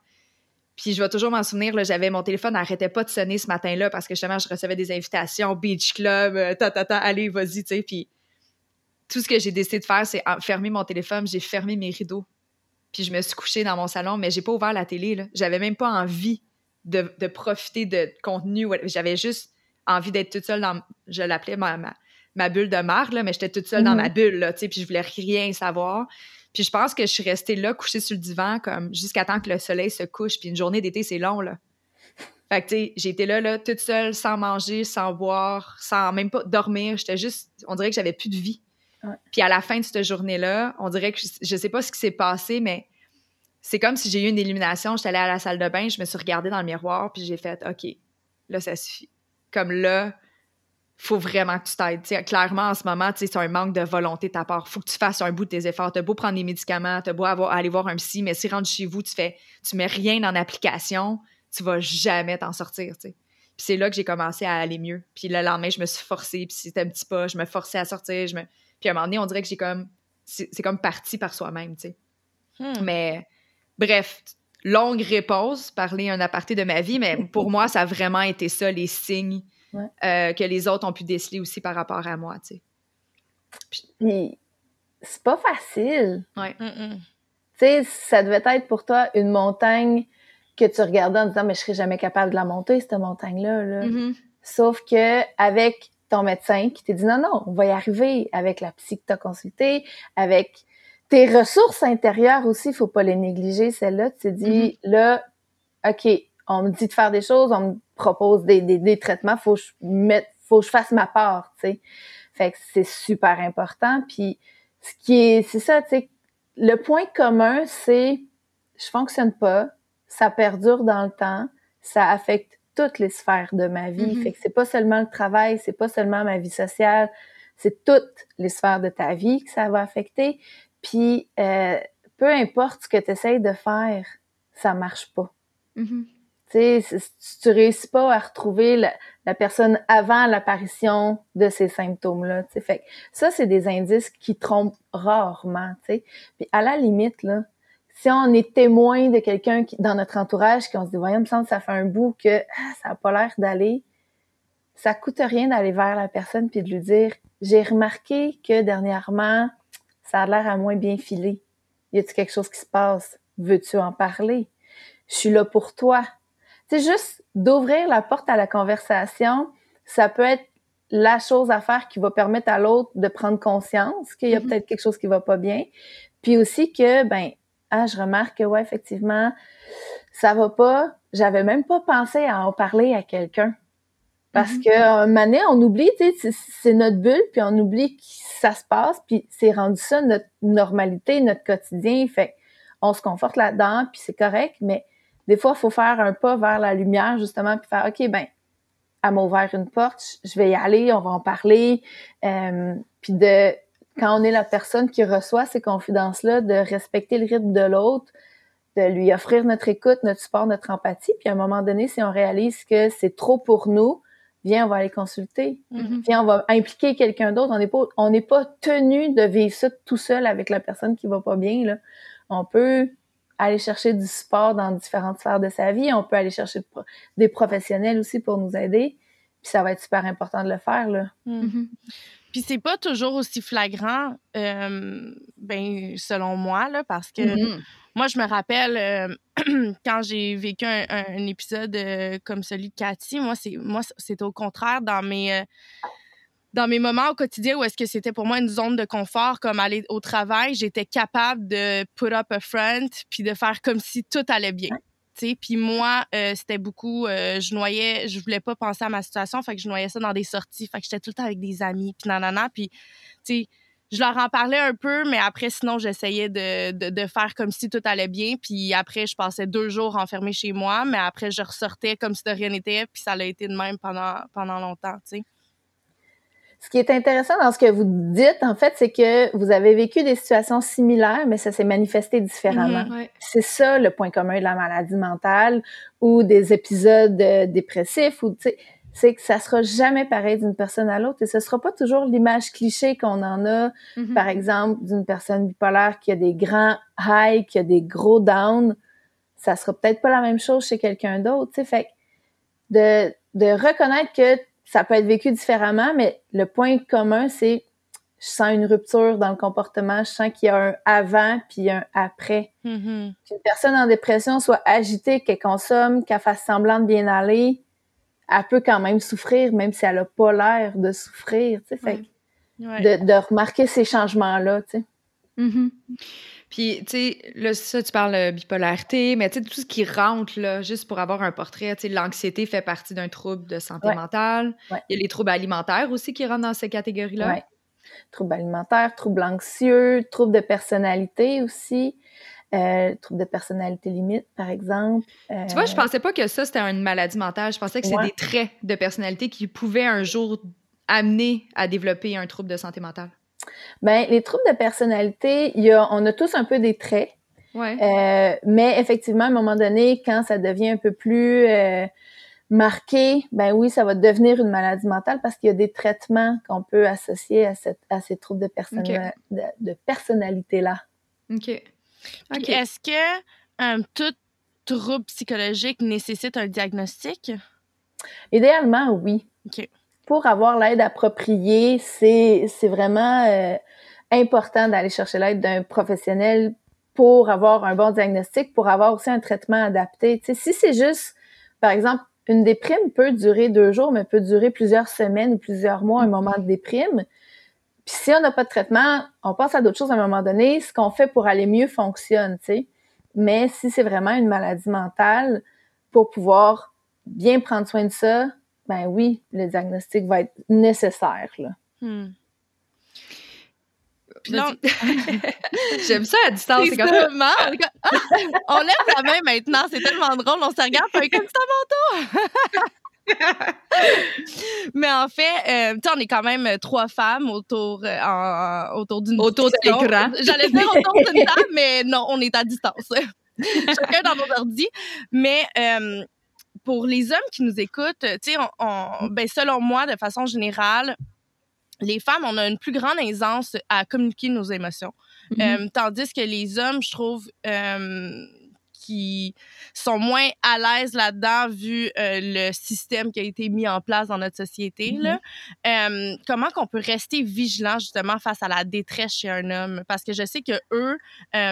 Puis je vais toujours m'en souvenir, j'avais mon téléphone n'arrêtait pas de sonner ce matin-là parce que justement, je recevais des invitations, beach club, euh, ta, ta, allez, vas-y, tu. Puis tout ce que j'ai décidé de faire, c'est fermer mon téléphone, j'ai fermé mes rideaux. Puis je me suis couchée dans mon salon, mais j'ai pas ouvert la télé. J'avais même pas envie de, de profiter de contenu. J'avais juste envie d'être toute seule dans. Je l'appelais ma, ma bulle de marre, là, mais j'étais toute seule dans ma bulle, là, tu sais, puis je voulais rien savoir. Puis je pense que je suis restée là, couchée sur le divan, comme jusqu'à temps que le soleil se couche. Puis une journée d'été, c'est long, là. Fait que, tu sais, été là, là, toute seule, sans manger, sans boire, sans même pas dormir. J'étais juste, on dirait que j'avais plus de vie. Puis à la fin de cette journée-là, on dirait que je, je sais pas ce qui s'est passé, mais c'est comme si j'ai eu une illumination. J'étais allée à la salle de bain, je me suis regardée dans le miroir, puis j'ai fait, OK, là, ça suffit. Comme là, faut vraiment que tu t'aides. Clairement, en ce moment, c'est un manque de volonté de ta part. faut que tu fasses un bout de tes efforts. T'as beau prendre des médicaments, t'as beau aller voir un psy, mais si rentre chez vous, tu fais, tu mets rien en application, tu vas jamais t'en sortir. Puis c'est là que j'ai commencé à aller mieux. Puis le lendemain, je me suis forcée, puis c'était un petit pas, je me forçais à sortir, je me... Puis à un moment donné, on dirait que j'ai comme... C'est comme parti par soi-même, tu sais. Hmm. Mais bref, longue réponse, parler un aparté de ma vie, mais [LAUGHS] pour moi, ça a vraiment été ça, les signes Ouais. euh, que les autres ont pu déceler aussi par rapport à moi, tu sais. Puis c'est pas facile. Ouais. Tu sais, ça devait être pour toi une montagne que tu regardais en disant, mais je serais jamais capable de la monter, cette montagne-là. Là. Mhm. Sauf que avec ton médecin qui t'a dit, non, non, on va y arriver avec la psy que t'as consultée, avec tes ressources intérieures aussi, faut pas les négliger, celles-là. Tu t'es dit, là, OK, on me dit de faire des choses, on me propose des, des, des traitements, faut que je mette, faut que je fasse ma part, tu sais. Fait que c'est super important. Puis ce qui est, c'est ça, tu sais, le point commun, c'est je fonctionne pas, ça perdure dans le temps, ça affecte toutes les sphères de ma vie. Fait que c'est pas seulement le travail, c'est pas seulement ma vie sociale, c'est toutes les sphères de ta vie que ça va affecter. Puis euh, peu importe ce que tu essayes de faire, ça marche pas. Mhm. Tu sais, si si tu réussis pas à retrouver la, la personne avant l'apparition de ces symptômes-là, tu sais. Fait que ça, c'est des indices qui trompent rarement, tu sais. Puis à la limite, là, si on est témoin de quelqu'un dans notre entourage, qui on se dit, voyons, il me semble que ça fait un bout que ah, ça a pas l'air d'aller, ça coûte rien d'aller vers la personne puis de lui dire, j'ai remarqué que dernièrement, ça a l'air à moins bien filer. Y a-t-il quelque chose qui se passe? Veux-tu en parler? Je suis là pour toi. C'est juste d'ouvrir la porte à la conversation, ça peut être la chose à faire qui va permettre à l'autre de prendre conscience qu'il y a Mhm. peut-être quelque chose qui va pas bien. Puis aussi que, ben, ah, je remarque que, ouais, effectivement, ça va pas. J'avais même pas pensé à en parler à quelqu'un. Parce Mhm. que, un moment donné, on oublie, tu sais, c'est- c'est notre bulle, puis on oublie que ça se passe, puis c'est rendu ça notre normalité, notre quotidien. Fait on se conforte là-dedans, puis c'est correct, mais des fois, il faut faire un pas vers la lumière, justement, puis faire, OK, ben, elle m'a ouvert une porte, je vais y aller, on va en parler. Euh, puis de, quand on est la personne qui reçoit ces confidences-là, de respecter le rythme de l'autre, de lui offrir notre écoute, notre support, notre empathie. Puis à un moment donné, si on réalise que c'est trop pour nous, viens, on va aller consulter. Mhm. Viens, on va impliquer quelqu'un d'autre. On n'est pas, on n'est pas tenu de vivre ça tout seul avec la personne qui va pas bien, là. On peut aller chercher du support dans différentes sphères de sa vie. On peut aller chercher des professionnels aussi pour nous aider. Puis ça va être super important de le faire, là. Mm. Mhm. Puis c'est pas toujours aussi flagrant, euh, ben selon moi là, parce que Mhm. moi je me rappelle euh, [CLEARS THROAT] quand j'ai vécu un, un- un épisode euh, comme celui de Cathy, moi c'est moi c'était au contraire dans mes dans mes moments au quotidien où est-ce que c'était pour moi une zone de confort comme aller au travail, j'étais capable de put up a front puis de faire comme si tout allait bien. Puis moi, euh, c'était beaucoup, euh, je noyais, je voulais pas penser à ma situation, fait que je noyais ça dans des sorties, fait que j'étais tout le temps avec des amis, puis nanana, puis tu sais, je leur en parlais un peu, mais après, sinon, j'essayais de, de, faire comme si tout allait bien, puis après, je passais deux jours enfermée chez moi, mais après, je ressortais comme si de rien n'était, puis ça a été de même pendant, pendant longtemps, tu sais. Ce qui est intéressant dans ce que vous dites, en fait, c'est que vous avez vécu des situations similaires, mais ça s'est manifesté différemment. Mhm. Ouais. C'est ça le point commun de la maladie mentale ou des épisodes euh, dépressifs ou tu sais, c'est que ça sera jamais pareil d'une personne à l'autre et ce sera pas toujours l'image cliché qu'on en a, Mhm. par exemple, d'une personne bipolaire qui a des grands highs, qui a des gros downs. Ça sera peut-être pas la même chose chez quelqu'un d'autre, tu sais. Fait que de, de reconnaître que ça peut être vécu différemment, mais le point commun, c'est je sens une rupture dans le comportement, je sens qu'il y a un avant puis un après. Qu'une personne en dépression soit agitée, qu'elle consomme, qu'elle fasse semblant de bien aller, elle peut quand même souffrir, même si elle a pas l'air de souffrir. Tu sais, fait Ouais. de, de, remarquer ces changements-là, tu sais. Mm-hmm. Puis, tu sais, là, ça, tu parles de bipolarité, mais tu sais, tout ce qui rentre, là, juste pour avoir un portrait, tu sais, l'anxiété fait partie d'un trouble de santé mentale. Il y a les troubles alimentaires aussi qui rentrent dans ces catégories-là. Oui. Troubles alimentaires, troubles anxieux, troubles de personnalité aussi. Euh, troubles de personnalité limite, par exemple. Tu vois, je euh, pensais pas que ça, c'était une maladie mentale. Je pensais que c'était des traits de personnalité qui pouvaient un jour amener à développer un trouble de santé mentale. Ben, les troubles de personnalité, il y a, on a tous un peu des traits. Ouais. Euh, mais effectivement, à un moment donné, quand ça devient un peu plus euh, marqué, ben oui, ça va devenir une maladie mentale parce qu'il y a des traitements qu'on peut associer à, cette, à ces troubles de, de, personnalité-là. OK. Est-ce que un tout trouble psychologique nécessite un diagnostic? Idéalement, oui. OK pour avoir l'aide appropriée, c'est vraiment euh, important d'aller chercher l'aide d'un professionnel pour avoir un bon diagnostic, pour avoir aussi un traitement adapté. Si c'est juste, par exemple, une déprime peut durer deux jours, mais peut durer plusieurs semaines ou plusieurs mois, un moment de déprime. Puis si on n'a pas de traitement, on passe à d'autres choses à un moment donné. Ce qu'on fait pour aller mieux fonctionne, tu sais. Mais si c'est vraiment une maladie mentale, pour pouvoir bien prendre soin de ça, ben oui, le diagnostic va être nécessaire. Là. Hmm. [LAUGHS] J'aime ça à distance. C'est comme... Ah, on lève la main maintenant, c'est tellement drôle. On se regarde, comme ça [LAUGHS] Mais en fait, euh, on est quand même trois femmes autour, euh, autour d'une Autour de l'écran. J'allais dire autour d'une table, mais non, on est à distance. [LAUGHS] Chacun dans nos ordi. Mais euh, pour les hommes qui nous écoutent, tu sais, on, ben, selon moi, de façon générale, les femmes, on a une plus grande aisance à communiquer nos émotions. Mm-hmm. Euh, tandis que les hommes, je trouve, euh, qui sont moins à l'aise là-dedans vu euh, le système qui a été mis en place dans notre société. là. Mm-hmm. comment qu'on peut rester vigilant justement face à la détresse chez un homme? Parce que je sais que eux,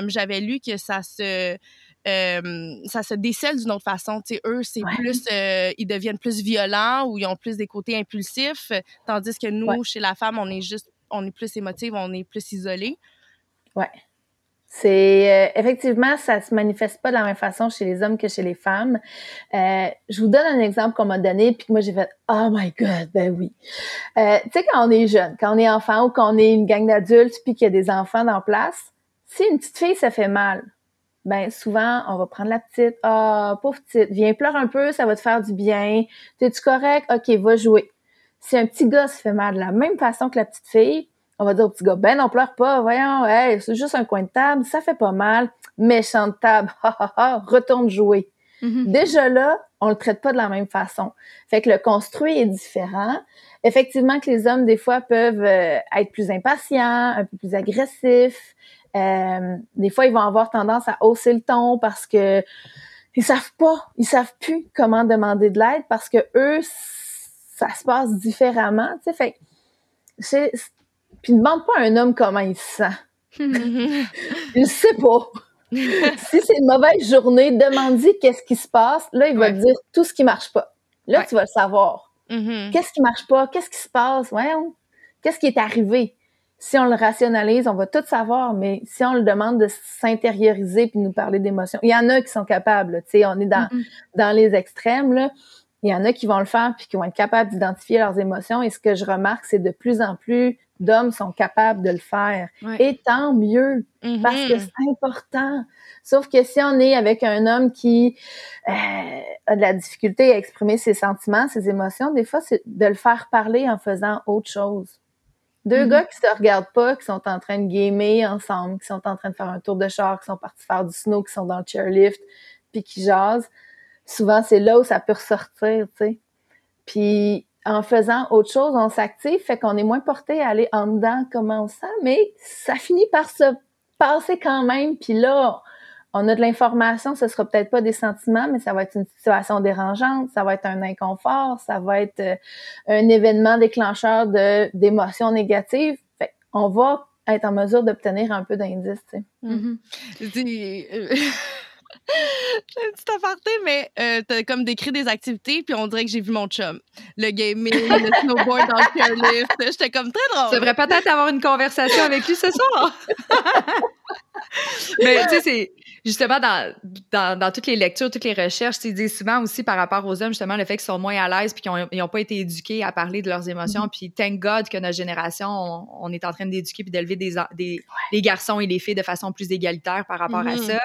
j'avais lu que ça se euh, ça se décèle d'une autre façon. sais, eux, c'est plus, euh, ils deviennent plus violents ou ils ont plus des côtés impulsifs, tandis que nous, chez la femme, on est juste, on est plus émotive, on est plus isolé. Ouais. C'est euh, effectivement, ça se manifeste pas de la même façon chez les hommes que chez les femmes. je vous donne un exemple qu'on m'a donné, puis que moi j'ai fait Oh my God, ben oui. tu sais, quand on est jeune, quand on est enfant ou quand on est une gang d'adultes, puis qu'il y a des enfants dans place, si une petite fille ça fait mal, ben souvent on va prendre la petite, ah pauvre petite, viens pleure un peu, ça va te faire du bien. T'es-tu correct? Ok, va jouer. Si un petit gars se fait mal de la même façon que la petite fille, on va dire au petit gars, ben non pleure pas, voyons, hey, c'est juste un coin de table, ça fait pas mal, méchante table, [LAUGHS] ha ha ha, retourne jouer. Mm-hmm. Déjà là, on le traite pas de la même façon. Fait que le construit est différent. Effectivement que les hommes des fois peuvent euh, être plus impatients, un peu plus agressifs, euh, des fois, ils vont avoir tendance à hausser le ton parce que ils savent pas, ils savent plus comment demander de l'aide parce que eux, ça se passe différemment. Tu sais, fait, c'est, puis demande pas à un homme comment il se sent. [LAUGHS] il sait pas. [LAUGHS] si c'est une mauvaise journée, demande-lui qu'est-ce qui se passe. Là, il va te dire tout ce qui marche pas. Là, tu vas le savoir. Mm-hmm. Qu'est-ce qui marche pas? Qu'est-ce qui se passe? Ouais, qu'est-ce qui est arrivé? Si on le rationalise, on va tout savoir, mais si on le demande de s'intérioriser puis nous parler d'émotions, il y en a qui sont capables, tu sais, on est dans, dans les extrêmes, là. Il y en a qui vont le faire puis qui vont être capables d'identifier leurs émotions. Et ce que je remarque, c'est de plus en plus d'hommes sont capables de le faire. Et tant mieux, mm-hmm. parce que c'est important. Sauf que si on est avec un homme qui euh, a de la difficulté à exprimer ses sentiments, ses émotions, des fois, c'est de le faire parler en faisant autre chose. Deux mm-hmm. gars qui se regardent pas, qui sont en train de gamer ensemble, qui sont en train de faire un tour de char, qui sont partis faire du snow, qui sont dans le chairlift, puis qui jasent. Souvent, c'est là où ça peut ressortir, tu sais. Puis en faisant autre chose, on s'active, fait qu'on est moins porté à aller en dedans comment on sent, mais ça finit par se passer quand même. Puis là, on a de l'information, ce sera peut-être pas des sentiments, mais ça va être une situation dérangeante, ça va être un inconfort, ça va être euh, un événement déclencheur de d'émotions négatives. Fait on va être en mesure d'obtenir un peu d'indices. [LAUGHS] J'ai un petit aparté, mais euh, t'as comme décrit des activités, puis on dirait que j'ai vu mon chum. Le gaming, le snowboard dans le chairlift. J'étais comme très drôle. Tu devrais peut-être avoir une conversation avec lui ce soir. [LAUGHS] mais tu sais, c'est justement dans, dans, dans, toutes les lectures, toutes les recherches, ils disent souvent aussi par rapport aux hommes, justement, le fait qu'ils sont moins à l'aise puis qu'ils n'ont pas été éduqués à parler de leurs émotions. Mm-hmm. Puis thank God que notre génération, on, est en train d'éduquer puis d'élever des, des les garçons et les filles de façon plus égalitaire par rapport à mm-hmm. ça.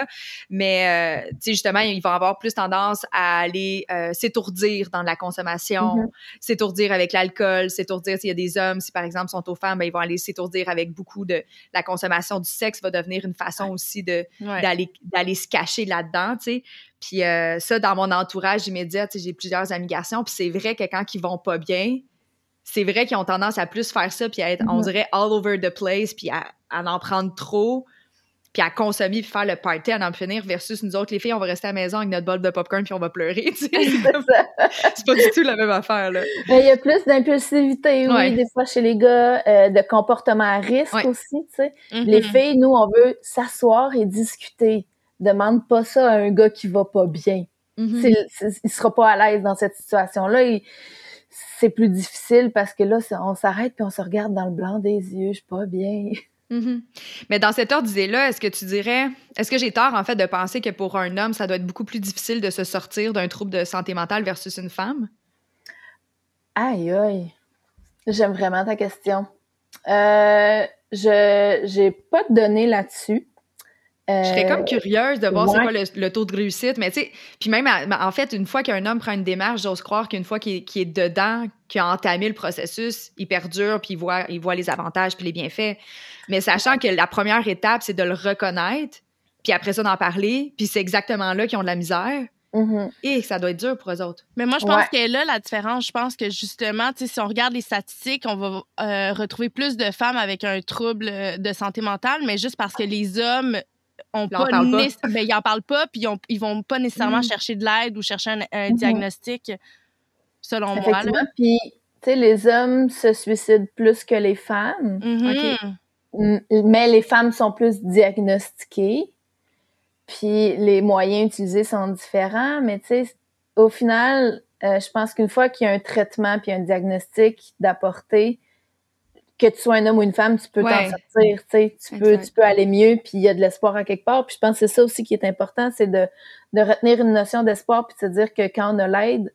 Mais, euh, tu sais, justement, ils vont avoir plus tendance à aller euh, s'étourdir dans la consommation, mm-hmm. s'étourdir avec l'alcool, s'étourdir s'il y a des hommes, si par exemple sont aux femmes, ben, ils vont aller s'étourdir avec beaucoup de la consommation du sexe va devenir une façon aussi de d'aller d'aller se cacher là-dedans, tu sais. Puis euh, ça, dans mon entourage immédiat, j'ai plusieurs amis garçons, puis c'est vrai que quand ils vont pas bien, c'est vrai qu'ils ont tendance à plus faire ça, puis à être, on dirait, all over the place, puis à, en prendre trop, puis à consommer, puis faire le party, à en finir, versus nous autres, les filles, on va rester à la maison avec notre bol de popcorn, puis on va pleurer, [LAUGHS] tu sais. c'est pas du tout la même affaire, là. Mais il y a plus d'impulsivité, oui, des fois chez les gars, euh, de comportement à risque aussi, tu sais. Mm-hmm. Les filles, nous, on veut s'asseoir et discuter demande pas ça à un gars qui va pas bien. Mm-hmm. il sera pas à l'aise dans cette situation-là. C'est plus difficile parce que là, on s'arrête puis on se regarde dans le blanc des yeux. Je suis pas bien. Mm-hmm. [LAUGHS] Mais dans cette ordre d'idée-là, est-ce que tu dirais, est-ce que j'ai tort en fait de penser que pour un homme, ça doit être beaucoup plus difficile de se sortir d'un trouble de santé mentale versus une femme? Aïe aïe, j'aime vraiment ta question. Euh, je j'ai pas de données là-dessus je serais comme euh, curieuse de voir c'est quoi le, taux de réussite. Mais tu sais, puis même, en fait, une fois qu'un homme prend une démarche, j'ose croire qu'une fois qu'il est, dedans, qu'il a entamé le processus, il perdure, puis il voit, il voit les avantages puis les bienfaits. Mais sachant que la première étape, c'est de le reconnaître, puis après ça, d'en parler, puis c'est exactement là qu'ils ont de la misère. Mm-hmm. Et ça doit être dur pour eux autres. Mais moi, je pense que là, la différence, je pense que justement, si on regarde les statistiques, on va euh, retrouver plus de femmes avec un trouble de santé mentale, mais juste parce que les hommes on pas, ben, ils en parlent pas, puis ils, vont pas nécessairement mm. chercher de l'aide ou chercher un, mm-hmm. diagnostic, selon moi. Puis, tu sais, les hommes se suicident plus que les femmes. Mm-hmm. Mais les femmes sont plus diagnostiquées. Puis les moyens utilisés sont différents, mais tu sais, au final, euh, je pense qu'une fois qu'il y a un traitement puis un diagnostic d'apporter, que tu sois un homme ou une femme, tu peux t'en sortir, tu sais, tu peux, tu peux aller mieux, puis il y a de l'espoir à quelque part. Puis je pense que c'est ça aussi qui est important, c'est de, de retenir une notion d'espoir, puis de se dire que quand on a l'aide,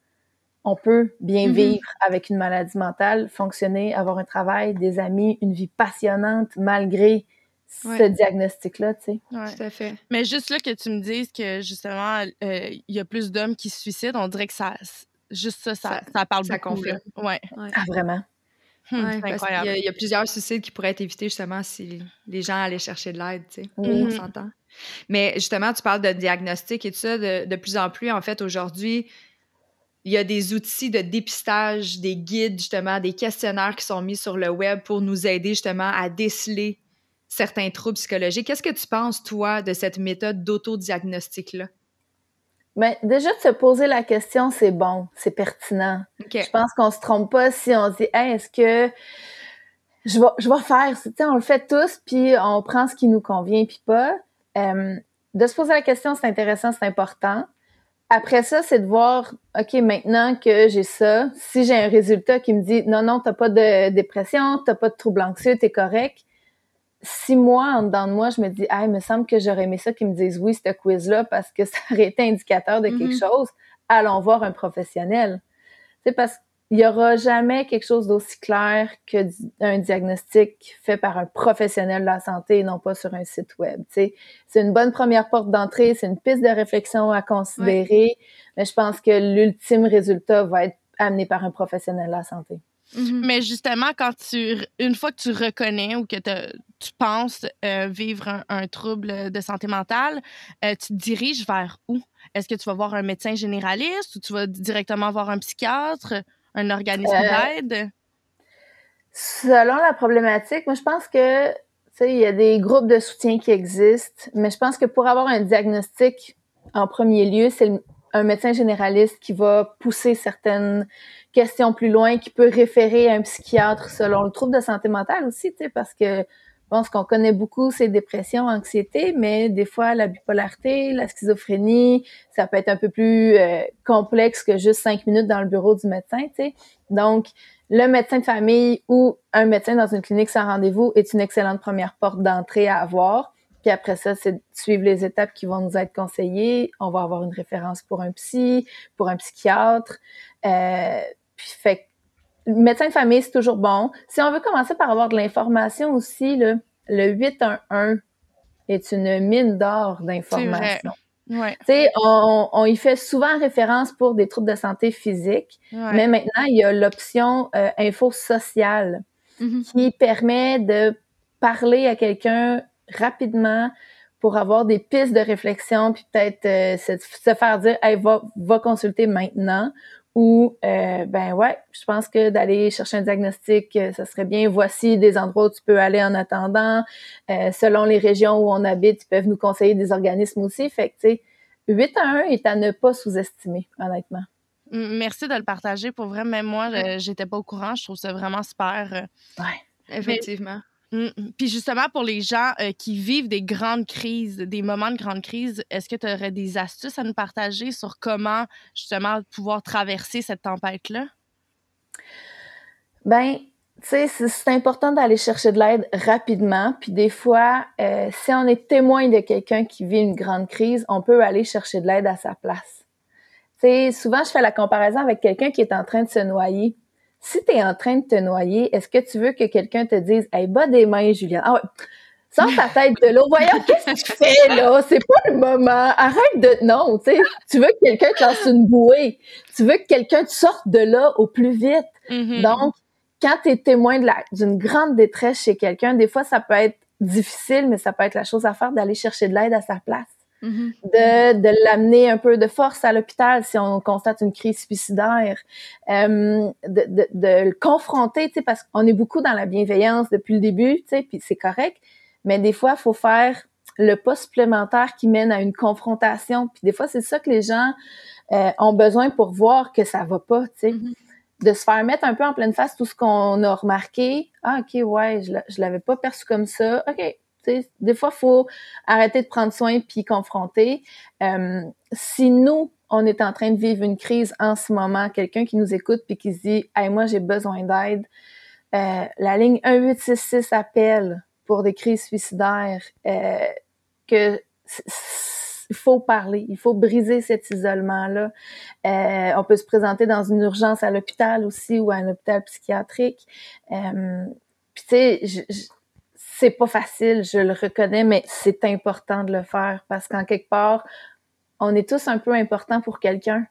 on peut bien mm-hmm. vivre avec une maladie mentale, fonctionner, avoir un travail, des amis, une vie passionnante malgré ce diagnostic-là, tu sais. Tout à fait. Mais juste là que tu me dises que justement, euh, il y a plus d'hommes qui se suicident, on dirait que ça, juste ça, ça, ça, parle ça beaucoup. Confirme. Ouais. Ah, vraiment? Hum, il, y a, plusieurs suicides qui pourraient être évités justement si les gens allaient chercher de l'aide, tu sais. On s'entend. Mais justement, tu parles de diagnostic et tout ça. De, de plus en plus, en fait, aujourd'hui, il y a des outils de dépistage, des guides, justement, des questionnaires qui sont mis sur le web pour nous aider justement à déceler certains troubles psychologiques. Qu'est-ce que tu penses, toi, de cette méthode d'autodiagnostic-là? Mais ben, déjà de se poser la question, c'est bon, c'est pertinent. Je pense qu'on se trompe pas si on se dit, hey, est-ce que je vais, je vais faire, tu sais, on le fait tous, puis on prend ce qui nous convient, puis pas. Euh, de se poser la question, c'est intéressant, c'est important. Après ça, c'est de voir, OK, maintenant que j'ai ça, si j'ai un résultat qui me dit, non, non, t'as pas de dépression, t'as pas de trouble anxieux, t'es correct, si moi, en dedans de moi, je me dis, ah, il me semble que j'aurais aimé ça qu'ils me disent oui, ce quiz-là, parce que [LAUGHS] ça aurait été indicateur de quelque mm-hmm. chose, allons voir un professionnel. C'est parce qu'il n'y aura jamais quelque chose d'aussi clair qu'un diagnostic fait par un professionnel de la santé et non pas sur un site web. C'est une bonne première porte d'entrée, c'est une piste de réflexion à considérer, mais je pense que l'ultime résultat va être amené par un professionnel de la santé. Mm-hmm. Mais justement, quand tu, une fois que tu reconnais ou que tu penses euh, vivre un, trouble de santé mentale, euh, tu te diriges vers où? Est-ce que tu vas voir un médecin généraliste ou tu vas directement voir un psychiatre, un organisme euh, d'aide? Selon la problématique, moi, je pense que, tu sais, il y a des groupes de soutien qui existent, mais je pense que pour avoir un diagnostic, en premier lieu, c'est un médecin généraliste qui va pousser certaines questions plus loin, qui peut référer à un psychiatre selon le trouble de santé mentale aussi, tu sais, parce que pense qu'on connaît beaucoup ces dépressions, anxiété, mais des fois la bipolarité, la schizophrénie, ça peut être un peu plus euh, complexe que juste cinq minutes dans le bureau du médecin, tu sais. Donc, le médecin de famille ou un médecin dans une clinique sans rendez-vous est une excellente première porte d'entrée à avoir. Puis après ça, c'est suivre les étapes qui vont nous être conseillées. On va avoir une référence pour un psy, pour un psychiatre. Euh, puis fait médecin de famille, c'est toujours bon. Si on veut commencer par avoir de l'information aussi, le 811 est une mine d'or d'informations. Ouais. On, on y fait souvent référence pour des troubles de santé physique, mais maintenant, il y a l'option euh, info sociale mm-hmm. qui permet de parler à quelqu'un rapidement pour avoir des pistes de réflexion, puis peut-être euh, se, faire dire hey, va, va consulter maintenant ou euh, ben ouais, je pense que d'aller chercher un diagnostic, euh, ça serait bien. Voici des endroits où tu peux aller en attendant. Euh, selon les régions où on habite, ils peuvent nous conseiller des organismes aussi. Fait que tu sais, 8 à 1 est à ne pas sous-estimer, honnêtement. Merci de le partager. Pour vrai, même moi, j'étais pas au courant. Je trouve ça vraiment super. Ouais, effectivement. Mm, mm. Puis justement, pour les gens euh, qui vivent des grandes crises, des moments de grande crise, est-ce que tu aurais des astuces à nous partager sur comment justement pouvoir traverser cette tempête-là? Ben, tu sais, c'est important d'aller chercher de l'aide rapidement. Puis des fois, euh, si on est témoin de quelqu'un qui vit une grande crise, on peut aller chercher de l'aide à sa place. Tu sais, souvent, je fais la comparaison avec quelqu'un qui est en train de se noyer si tu es en train de te noyer, est-ce que tu veux que quelqu'un te dise Hey, bas des mains, Julien? Ah ouais. Sors ta tête de l'eau. Voyons, [LAUGHS] qu'est-ce que tu fais là? C'est pas le moment. Arrête de. Non, tu sais. Tu veux que quelqu'un te lance une bouée. Tu veux que quelqu'un te sorte de là au plus vite. Mm-hmm. Donc, quand tu es témoin d'une grande détresse chez quelqu'un, des fois, ça peut être difficile, mais ça peut être la chose à faire d'aller chercher de l'aide à sa place. Mm-hmm. de, de l'amener un peu de force à l'hôpital si on constate une crise suicidaire, euh, de, de, de, le confronter, tu sais, parce qu'on est beaucoup dans la bienveillance depuis le début, tu sais, puis c'est correct, mais des fois, il faut faire le pas supplémentaire qui mène à une confrontation, puis des fois, c'est ça que les gens euh, ont besoin pour voir que ça va pas, tu sais. Mm-hmm. de se faire mettre un peu en pleine face tout ce qu'on a remarqué. Ah, OK, ouais, je, je l'avais pas perçu comme ça. OK, des fois, faut arrêter de prendre soin puis confronter. Euh, si nous, on est en train de vivre une crise en ce moment, quelqu'un qui nous écoute puis qui se dit Hey, moi, j'ai besoin d'aide, euh, la ligne 1866 appelle pour des crises suicidaires, euh, que il faut parler, il faut briser cet isolement-là. On peut se présenter dans une urgence à l'hôpital aussi ou à un hôpital psychiatrique. Puis tu sais, c'est pas facile, je le reconnais, mais c'est important de le faire parce qu'en quelque part, on est tous un peu importants pour quelqu'un.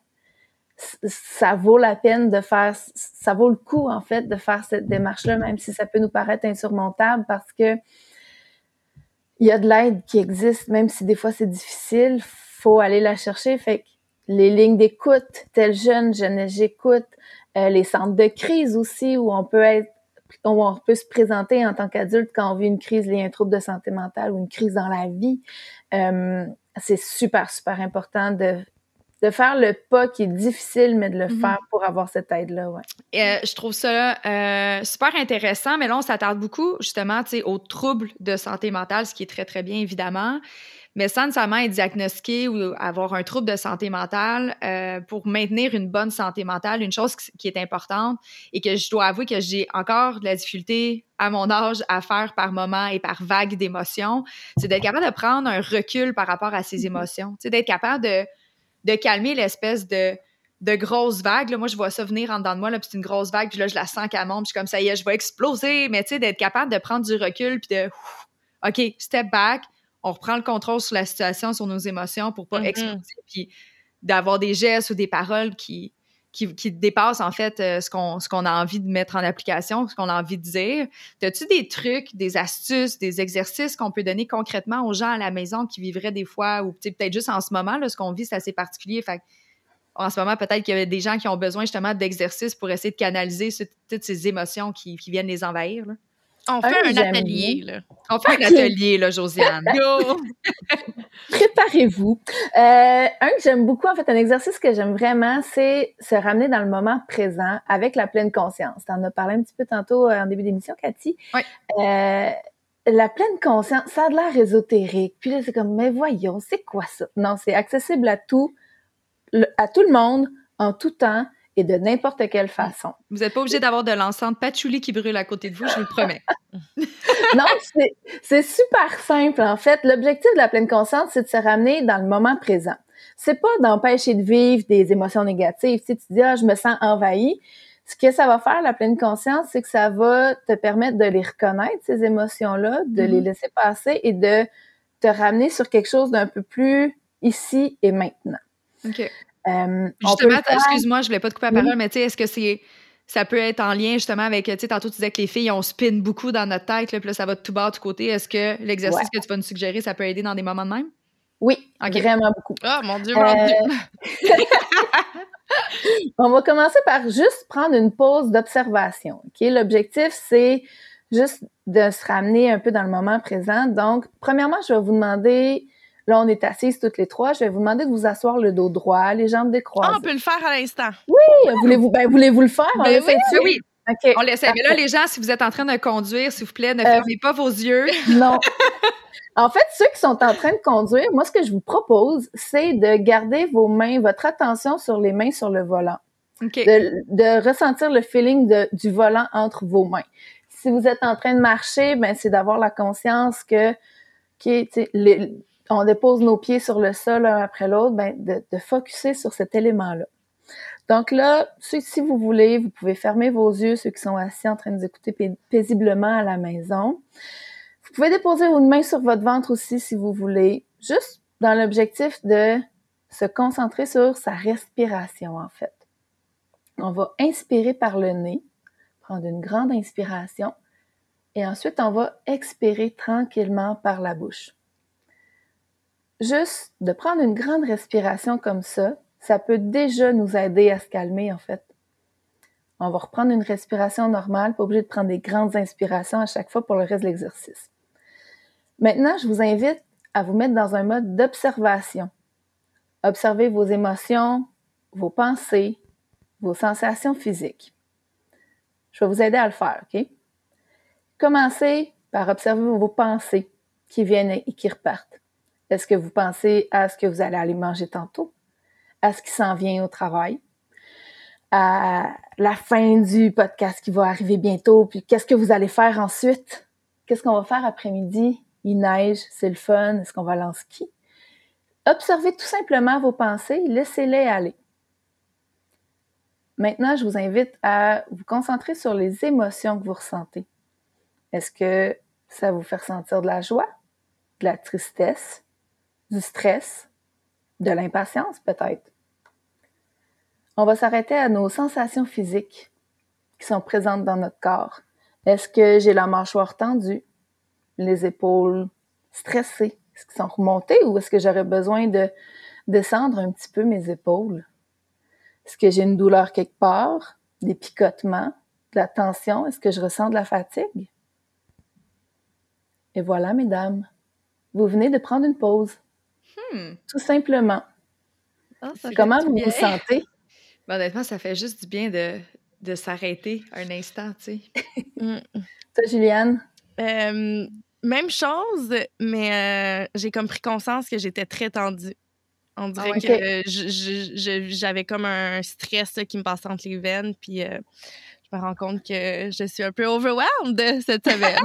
Ça vaut la peine de faire, ça vaut le coup en fait de faire cette démarche-là, même si ça peut nous paraître insurmontable parce que il y a de l'aide qui existe, même si des fois c'est difficile, faut aller la chercher. Fait que les lignes d'écoute, tel jeune, jeune j'écoute, euh, les centres de crise aussi où on peut être on peut se présenter en tant qu'adulte quand on vit une crise liée à un trouble de santé mentale ou une crise dans la vie. Euh, c'est super, super important de, de faire le pas qui est difficile, mais de le mm-hmm. faire pour avoir cette aide-là. Ouais. Euh, je trouve ça euh, super intéressant, mais là, on s'attarde beaucoup justement aux troubles de santé mentale, ce qui est très, très bien, évidemment mais sans nécessairement être diagnostiqué ou avoir un trouble de santé mentale, euh, pour maintenir une bonne santé mentale, une chose qui est importante et que je dois avouer que j'ai encore de la difficulté à mon âge à faire par moment et par vague d'émotions, c'est d'être capable de prendre un recul par rapport à ces mm-hmm. émotions, c'est d'être capable de, de calmer l'espèce de de grosses vagues. Là, moi, je vois ça venir en dedans de moi, là, puis c'est une grosse vague, puis là, je la sens qu'elle monte, puis je suis comme ça y est, je vais exploser. Mais tu sais, d'être capable de prendre du recul, puis de, OK, step back, on reprend le contrôle sur la situation, sur nos émotions pour pas mm-hmm. exploser, puis d'avoir des gestes ou des paroles qui, qui, dépassent en fait euh, ce qu'on a envie de mettre en application, ce qu'on a envie de dire. As-tu des trucs, des astuces, des exercices qu'on peut donner concrètement aux gens à la maison qui vivraient des fois, ou peut-être juste en ce moment, là, ce qu'on vit, c'est assez particulier. Fait en ce moment, peut-être qu'il y a des gens qui ont besoin justement d'exercices pour essayer de canaliser toutes ces émotions qui, qui viennent les envahir. Là? On fait un, atelier, là. On fait un atelier, là, Josiane. [LAUGHS] Préparez-vous. Euh, un que j'aime beaucoup, en fait, un exercice que j'aime vraiment, c'est se ramener dans le moment présent avec la pleine conscience. Tu en as parlé un petit peu tantôt euh, en début d'émission, Cathy. Oui. Euh, la pleine conscience, ça a de l'air ésotérique. Puis là, c'est comme, mais voyons, c'est quoi ça? Non, c'est accessible à tout, à tout le monde, en tout temps et de n'importe quelle façon. Vous n'êtes pas obligé d'avoir de l'encens de patchouli qui brûle à côté de vous, je vous le promets. [LAUGHS] non, c'est super simple, en fait. L'objectif de la pleine conscience, c'est de se ramener dans le moment présent. C'est pas d'empêcher de vivre des émotions négatives. Si tu dis, ah, je me sens envahi, ce que ça va faire, la pleine conscience, c'est que ça va te permettre de les reconnaître, ces émotions-là, de les mm-hmm. laisser passer et de te ramener sur quelque chose d'un peu plus ici et maintenant. OK. Euh, justement, excuse-moi, je voulais pas te couper la parole, mais tu sais, est-ce que c'est ça peut être en lien justement avec, tu sais, tantôt tu disais que les filles, on spin beaucoup dans notre tête, là, puis là, ça va de tout bas, de tout côté. Est-ce que l'exercice que tu vas nous suggérer, ça peut aider dans des moments de même? Oui, vraiment beaucoup. Oh mon Dieu, mon Dieu! Euh, [LAUGHS] on va commencer par juste prendre une pause d'observation. Ok, L'objectif, c'est juste de se ramener un peu dans le moment présent. Donc, premièrement, je vais vous demander Là, on est assises toutes les trois. Je vais vous demander de vous asseoir le dos droit, les jambes décroisées. Ah, on peut le faire à l'instant. Oui, voulez-vous ben, voulez-vous le faire? Ben oui, oui. On l'essaie. Mais là, les gens, si vous êtes en train de conduire, s'il vous plaît, ne euh, fermez pas vos yeux. [LAUGHS] Non. En fait, ceux qui sont en train de conduire, moi, ce que je vous propose, c'est de garder vos mains, votre attention sur les mains sur le volant. De, ressentir le feeling du volant entre vos mains. Si vous êtes en train de marcher, ben, c'est d'avoir la conscience que, qui on dépose nos pieds sur le sol l'un après l'autre, ben, de, de focuser sur cet élément-là. Donc là, si vous voulez, vous pouvez fermer vos yeux, ceux qui sont assis en train de nous écouter paisiblement à la maison. Vous pouvez déposer une main sur votre ventre aussi si vous voulez, juste dans l'objectif de se concentrer sur sa respiration en fait. On va inspirer par le nez, prendre une grande inspiration et ensuite on va expirer tranquillement par la bouche. Juste de prendre une grande respiration comme ça, ça peut déjà nous aider à se calmer en fait. On va reprendre une respiration normale, pas obligé de prendre des grandes inspirations à chaque fois pour le reste de l'exercice. Maintenant, je vous invite à vous mettre dans un mode d'observation. Observez vos émotions, vos pensées, vos sensations physiques. Je vais vous aider à le faire, OK? Commencez par observer vos pensées qui viennent et qui repartent. Est-ce que vous pensez à ce que vous allez aller manger tantôt? À ce qui s'en vient au travail? À la fin du podcast qui va arriver bientôt? Puis qu'est-ce que vous allez faire ensuite? Qu'est-ce qu'on va faire après-midi? Il neige, c'est le fun, est-ce qu'on va aller en ski? Observez tout simplement vos pensées, laissez-les aller. Maintenant, je vous invite à vous concentrer sur les émotions que vous ressentez. Est-ce que ça vous fait ressentir de la joie, de la tristesse, du stress, de l'impatience peut-être. On va s'arrêter à nos sensations physiques qui sont présentes dans notre corps. Est-ce que j'ai la mâchoire tendue, les épaules stressées? Est-ce qu'elles sont remontées ou est-ce que j'aurais besoin de descendre un petit peu mes épaules? Est-ce que j'ai une douleur quelque part, des picotements, de la tension? Est-ce que je ressens de la fatigue? Et voilà, mesdames, vous venez de prendre une pause. Hmm. Tout simplement. Ah, Comment vous vous sentez? [LAUGHS] Ben, honnêtement, ça fait juste du bien de, de s'arrêter un instant, tu sais. [LAUGHS] Hmm. Toi, Juliane? Euh, même chose, mais euh, j'ai comme pris conscience que j'étais très tendue. On dirait ah que j'avais comme un stress qui me passait entre les veines, puis euh, je me rends compte que je suis un peu overwhelmed cette semaine.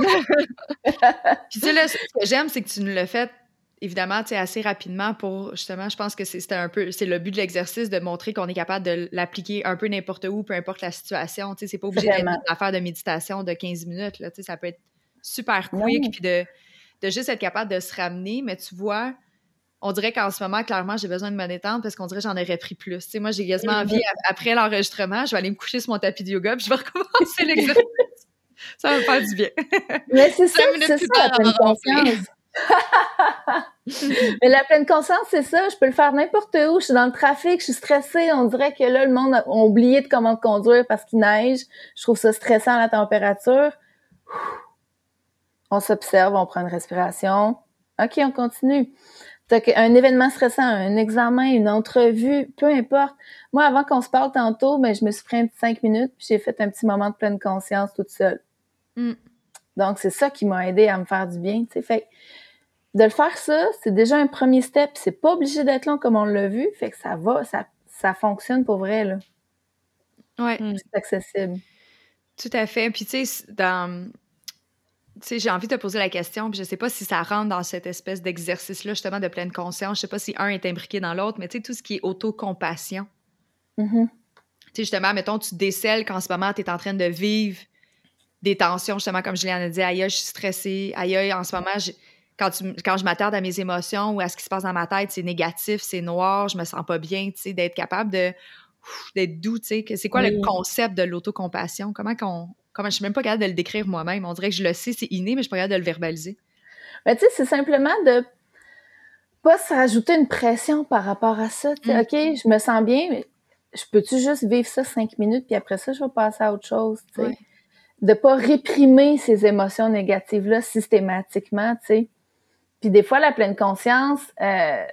[LAUGHS] puis tu sais, là, ce que j'aime, c'est que tu nous l'as fait évidemment, tu sais, assez rapidement pour justement, je pense que c'est un peu, c'est le but de l'exercice de montrer qu'on est capable de l'appliquer un peu n'importe où, peu importe la situation. Tu sais, c'est pas obligé d'être une affaire de méditation de 15 minutes, là. Tu sais, ça peut être super quick, puis de, de juste être capable de se ramener, mais tu vois, on dirait qu'en ce moment, clairement, j'ai besoin de me détendre parce qu'on dirait que j'en aurais pris plus. Tu sais, moi, j'ai quasiment envie, après l'enregistrement, je vais aller me coucher sur mon tapis de yoga, puis je vais [LAUGHS] recommencer l'exercice. ça va me faire du bien. Mais c'est ça, c'est ça, la confiance. Mais la pleine conscience, c'est ça. Je peux le faire n'importe où. Je suis dans le trafic, je suis stressée. On dirait que là, le monde a oublié de comment conduire parce qu'il neige. Je trouve ça stressant la température. On s'observe, on prend une respiration. OK, on continue. Un événement stressant, un examen, une entrevue, peu importe. Moi, avant qu'on se parle tantôt, ben, je me suis pris un petit cinq minutes, puis j'ai fait un petit moment de pleine conscience toute seule. Mm. Donc, c'est ça qui m'a aidé à me faire du bien, tu sais. Fait de le faire ça, c'est déjà un premier step. C'est pas obligé d'être long comme on l'a vu. Fait que ça va, ça, ça fonctionne pour vrai, là. Ouais. C'est accessible. Tout à fait. Puis, tu sais, dans tu sais, j'ai envie de te poser la question, puis je sais pas si ça rentre dans cette espèce d'exercice-là, justement, de pleine conscience. Je sais pas si un est imbriqué dans l'autre, mais tu sais, tout ce qui est autocompassion. Mm-hmm. Tu sais, justement, mettons, tu décèles qu'en ce moment, tu es en train de vivre des tensions, justement, comme Juliane a dit, aïe, je suis stressée, aïe, en ce moment, quand, quand je m'attarde à mes émotions ou à ce qui se passe dans ma tête, c'est négatif, c'est noir, je me sens pas bien, tu sais, d'être capable de d'être doux, tu sais. C'est quoi le concept de l'autocompassion? Comment qu'on Comment je suis même pas capable de le décrire moi-même. On dirait que je le sais, c'est inné, mais je suis pas capable de le verbaliser. Ben, tu sais, c'est simplement de pas se rajouter une pression par rapport à ça. Mm. OK, je me sens bien, mais je peux-tu juste vivre ça cinq minutes, puis après ça, je vais passer à autre chose, tu sais? De pas réprimer ces émotions négatives-là systématiquement, tu sais. Puis des fois, la pleine conscience, euh,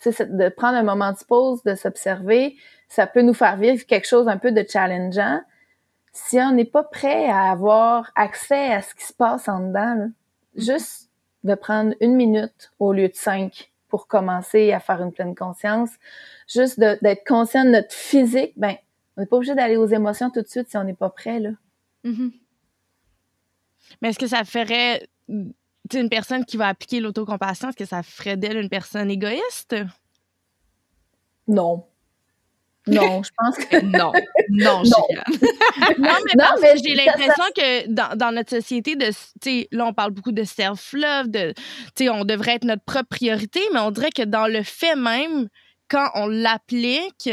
tu sais, de prendre un moment de pause, de s'observer, ça peut nous faire vivre quelque chose un peu de challengeant, si on n'est pas prêt à avoir accès à ce qui se passe en dedans, là, juste de prendre une minute au lieu de cinq pour commencer à faire une pleine conscience, juste d'être conscient de notre physique, ben, on n'est pas obligé d'aller aux émotions tout de suite si on n'est pas prêt, là. Mm-hmm. Mais est-ce que ça ferait une personne qui va appliquer l'autocompassion, est-ce que ça ferait d'elle une personne égoïste? Non. Non, je pense que [LAUGHS] non. Non, non. [LAUGHS] non, mais, non, mais j'ai l'impression que dans, dans, notre société, de, là, on parle beaucoup de self-love, de, on devrait être notre propre priorité, mais on dirait que dans le fait même, quand on l'applique,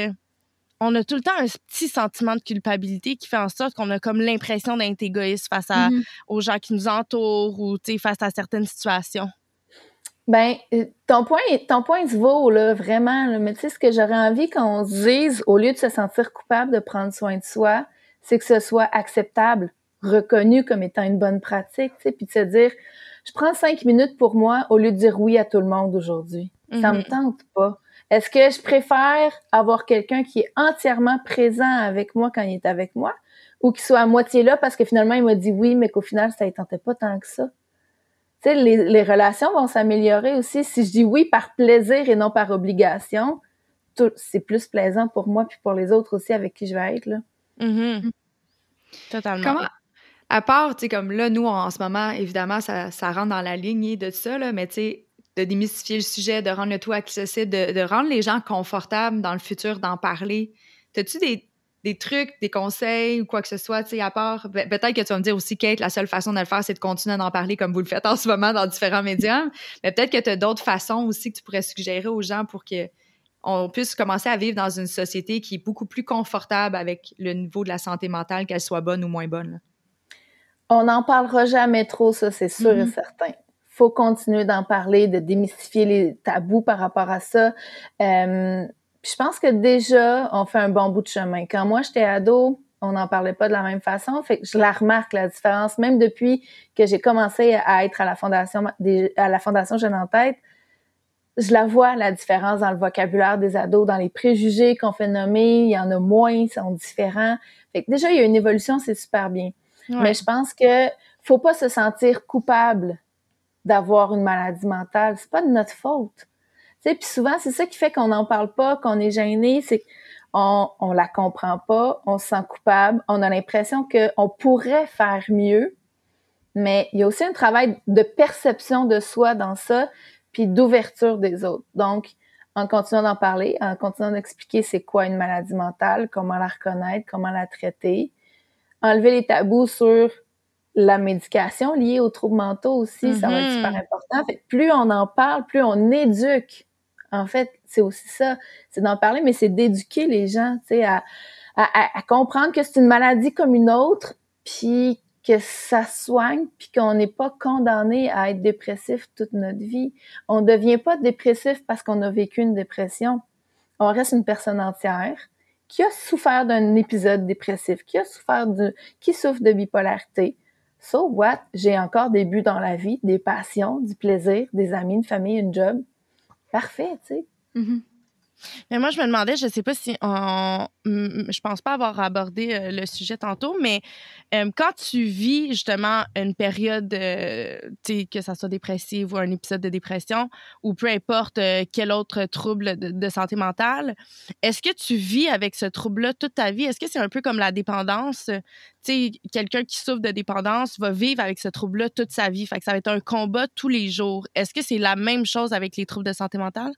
on a tout le temps un petit sentiment de culpabilité qui fait en sorte qu'on a comme l'impression d'être égoïste face à, mm-hmm. aux gens qui nous entourent ou face à certaines situations. Ben, euh, ton point, ton point se vaut, là, vraiment. Mais tu sais, ce que j'aurais envie qu'on se dise, au lieu de se sentir coupable de prendre soin de soi, c'est que ce soit acceptable, reconnu comme étant une bonne pratique, tu sais, puis de se dire, je prends cinq minutes pour moi au lieu de dire oui à tout le monde aujourd'hui. Ça me mhm. tente pas. Est-ce que je préfère avoir quelqu'un qui est entièrement présent avec moi quand il est avec moi ou qui soit à moitié là parce que finalement il m'a dit oui, mais qu'au final ça ne tentait pas tant que ça? les, relations vont s'améliorer aussi. Si je dis oui par plaisir et non par obligation, c'est plus plaisant pour moi puis pour les autres aussi avec qui je vais être. Là. Mm-hmm. Totalement. Comment, à part, tu sais, comme là, nous, en ce moment, évidemment, ça, ça rentre dans la lignée de ça, là, mais tu sais, de démystifier le sujet, de rendre le tout accessible, de, de rendre les gens confortables dans le futur d'en parler. As-tu des, des trucs, des conseils ou quoi que ce soit, tu sais, à part, peut-être que tu vas me dire aussi, Kate, la seule façon de le faire, c'est de continuer d'en parler comme vous le faites en ce moment dans différents médias, mais peut-être que tu as d'autres façons aussi que tu pourrais suggérer aux gens pour que on puisse commencer à vivre dans une société qui est beaucoup plus confortable avec le niveau de la santé mentale, qu'elle soit bonne ou moins bonne. On n'en parlera jamais trop, ça, c'est sûr et mm-hmm. certain faut continuer d'en parler, de démystifier les tabous par rapport à ça. Euh, je pense que déjà, on fait un bon bout de chemin. Quand moi, j'étais ado, on n'en parlait pas de la même façon. Fait que je la remarque, la différence, même depuis que j'ai commencé à être à la Fondation, à la Fondation Jeune en Tête, je la vois, la différence dans le vocabulaire des ados, dans les préjugés qu'on fait nommer. Il y en a moins, ils sont différents. Fait que déjà, il y a une évolution, c'est super bien. Mais je pense que faut pas se sentir coupable d'avoir une maladie mentale. C'est pas de notre faute puis souvent, c'est ça qui fait qu'on n'en parle pas, qu'on est gêné, c'est qu'on on la comprend pas, on se sent coupable, on a l'impression qu'on pourrait faire mieux, mais il y a aussi un travail de perception de soi dans ça, puis d'ouverture des autres. Donc, en continuant d'en parler, en continuant d'expliquer c'est quoi une maladie mentale, comment la reconnaître, comment la traiter, enlever les tabous sur la médication liée aux troubles mentaux aussi, ça va être mm-hmm. super important. Fait plus on en parle, plus on éduque en fait, c'est aussi ça, c'est d'en parler, mais c'est d'éduquer les gens, tu sais, à, à, comprendre que c'est une maladie comme une autre, puis que ça soigne, puis qu'on n'est pas condamné à être dépressif toute notre vie. On ne devient pas dépressif parce qu'on a vécu une dépression. On reste une personne entière qui a souffert d'un épisode dépressif, qui a souffert de, qui souffre de bipolarité. So what? J'ai encore des buts dans la vie, des passions, du plaisir, des amis, une famille, une job parfait, tu sais. Mm-hmm. Mais moi, je me demandais, je ne sais pas si on. Je pense pas avoir abordé euh, le sujet tantôt, mais euh, quand tu vis justement une période, euh, que ça soit dépressive ou un épisode de dépression, ou peu importe quel autre trouble de, santé mentale, est-ce que tu vis avec ce trouble-là toute ta vie? Est-ce que c'est un peu comme la dépendance? Quelqu'un qui souffre de dépendance va vivre avec ce trouble-là toute sa vie. Fait que ça va être un combat tous les jours. Est-ce que c'est la même chose avec les troubles de santé mentale?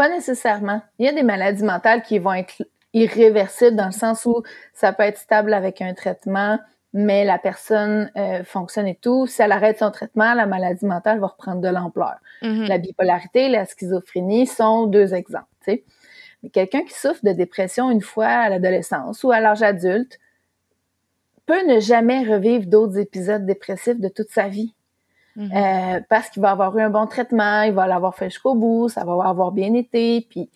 Pas nécessairement. Il y a des maladies mentales qui vont être irréversibles dans le sens où ça peut être stable avec un traitement, mais la personne euh, fonctionne et tout. Si elle arrête son traitement, la maladie mentale va reprendre de l'ampleur. Mm-hmm. La bipolarité, la schizophrénie sont deux exemples. Mais quelqu'un qui souffre de dépression une fois à l'adolescence ou à l'âge adulte peut ne jamais revivre d'autres épisodes dépressifs de toute sa vie. Mhm. Euh, parce qu'il va avoir eu un bon traitement, il va l'avoir fait jusqu'au bout, ça va avoir bien été, puis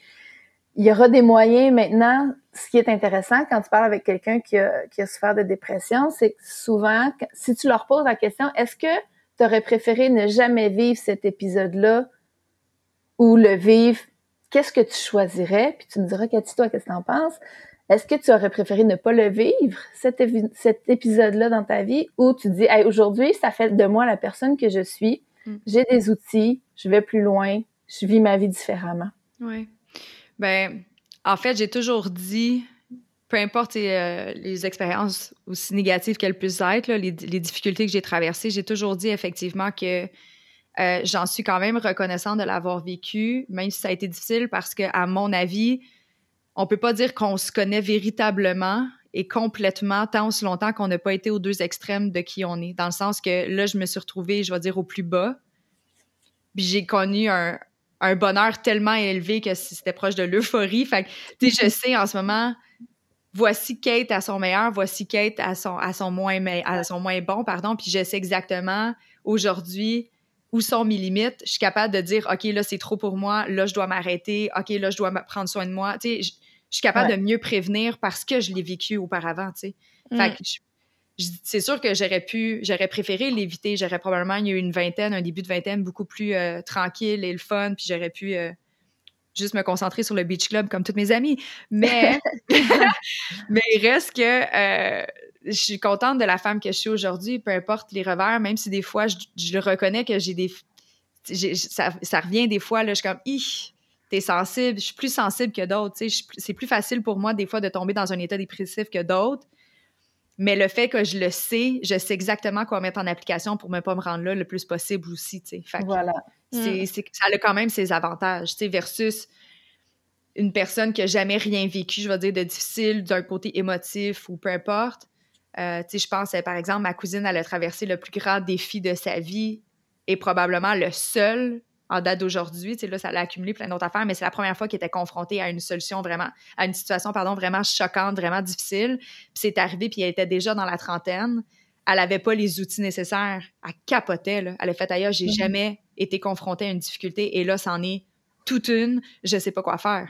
il y aura des moyens maintenant. Ce qui est intéressant quand tu parles avec quelqu'un qui a, qui a souffert de dépression, c'est que souvent, si tu leur poses la question, est-ce que tu aurais préféré ne jamais vivre cet épisode-là ou le vivre, qu'est-ce que tu choisirais? Puis tu me diras, qu'est-ce que tu en penses? Est-ce que tu aurais préféré ne pas le vivre, cet, cet épisode-là dans ta vie, ou tu dis, aujourd'hui, ça fait de moi la personne que je suis, mm. j'ai des outils, je vais plus loin, je vis ma vie différemment? Oui. Ben, en fait, j'ai toujours dit, peu importe euh, les expériences aussi négatives qu'elles puissent être, les, difficultés que j'ai traversées, j'ai toujours dit effectivement que euh, j'en suis quand même reconnaissante de l'avoir vécu, même si ça a été difficile, parce que, à mon avis, on peut pas dire qu'on se connaît véritablement et complètement tant aussi longtemps qu'on n'a pas été aux deux extrêmes de qui on est. Dans le sens que là, je me suis retrouvée, je vais dire, au plus bas. Puis j'ai connu un, bonheur tellement élevé que c'était proche de l'euphorie. Fait que, je sais en ce moment, voici Kate à son meilleur, voici Kate à son, à son, moins, à son moins bon, pardon. Puis je sais exactement aujourd'hui où sont mes limites. Je suis capable de dire, OK, là, c'est trop pour moi. Là, je dois m'arrêter. OK, là, je dois prendre soin de moi. Tu sais, je suis capable de mieux prévenir parce que je l'ai vécu auparavant, tu sais. Fait mm. que c'est sûr que j'aurais pu, j'aurais préféré l'éviter. J'aurais probablement eu une vingtaine, un début de vingtaine beaucoup plus euh, tranquille et le fun, puis j'aurais pu euh, juste me concentrer sur le beach club comme toutes mes amies. Mais, [LAUGHS] mais il reste que euh, je suis contente de la femme que je suis aujourd'hui, peu importe les revers, même si des fois je, le reconnais que j'ai des, ça, ça, revient des fois là, je suis comme, t'es sensible, je suis plus sensible que d'autres. C'est plus facile pour moi, des fois, de tomber dans un état dépressif que d'autres. Mais le fait que je le sais, je sais exactement quoi mettre en application pour ne pas me rendre là le plus possible aussi. Fait voilà. Mm. ça a quand même ses avantages, versus une personne qui n'a jamais rien vécu, je vais dire, de difficile d'un côté émotif ou peu importe. Euh, je pense, par exemple, ma cousine, elle a traversé le plus grand défi de sa vie et probablement le seul en date d'aujourd'hui. Là, ça l'a accumulé plein d'autres affaires, mais c'est la première fois qu'il était confronté à une solution vraiment, à une situation, pardon, vraiment choquante, vraiment difficile. Puis c'est arrivé, puis elle était déjà dans la trentaine. Elle avait pas les outils nécessaires. Elle capotait, là. Elle a fait ailleurs, j'ai mm-hmm. jamais été confrontée à une difficulté et là, c'en est toute une. Je sais pas quoi faire.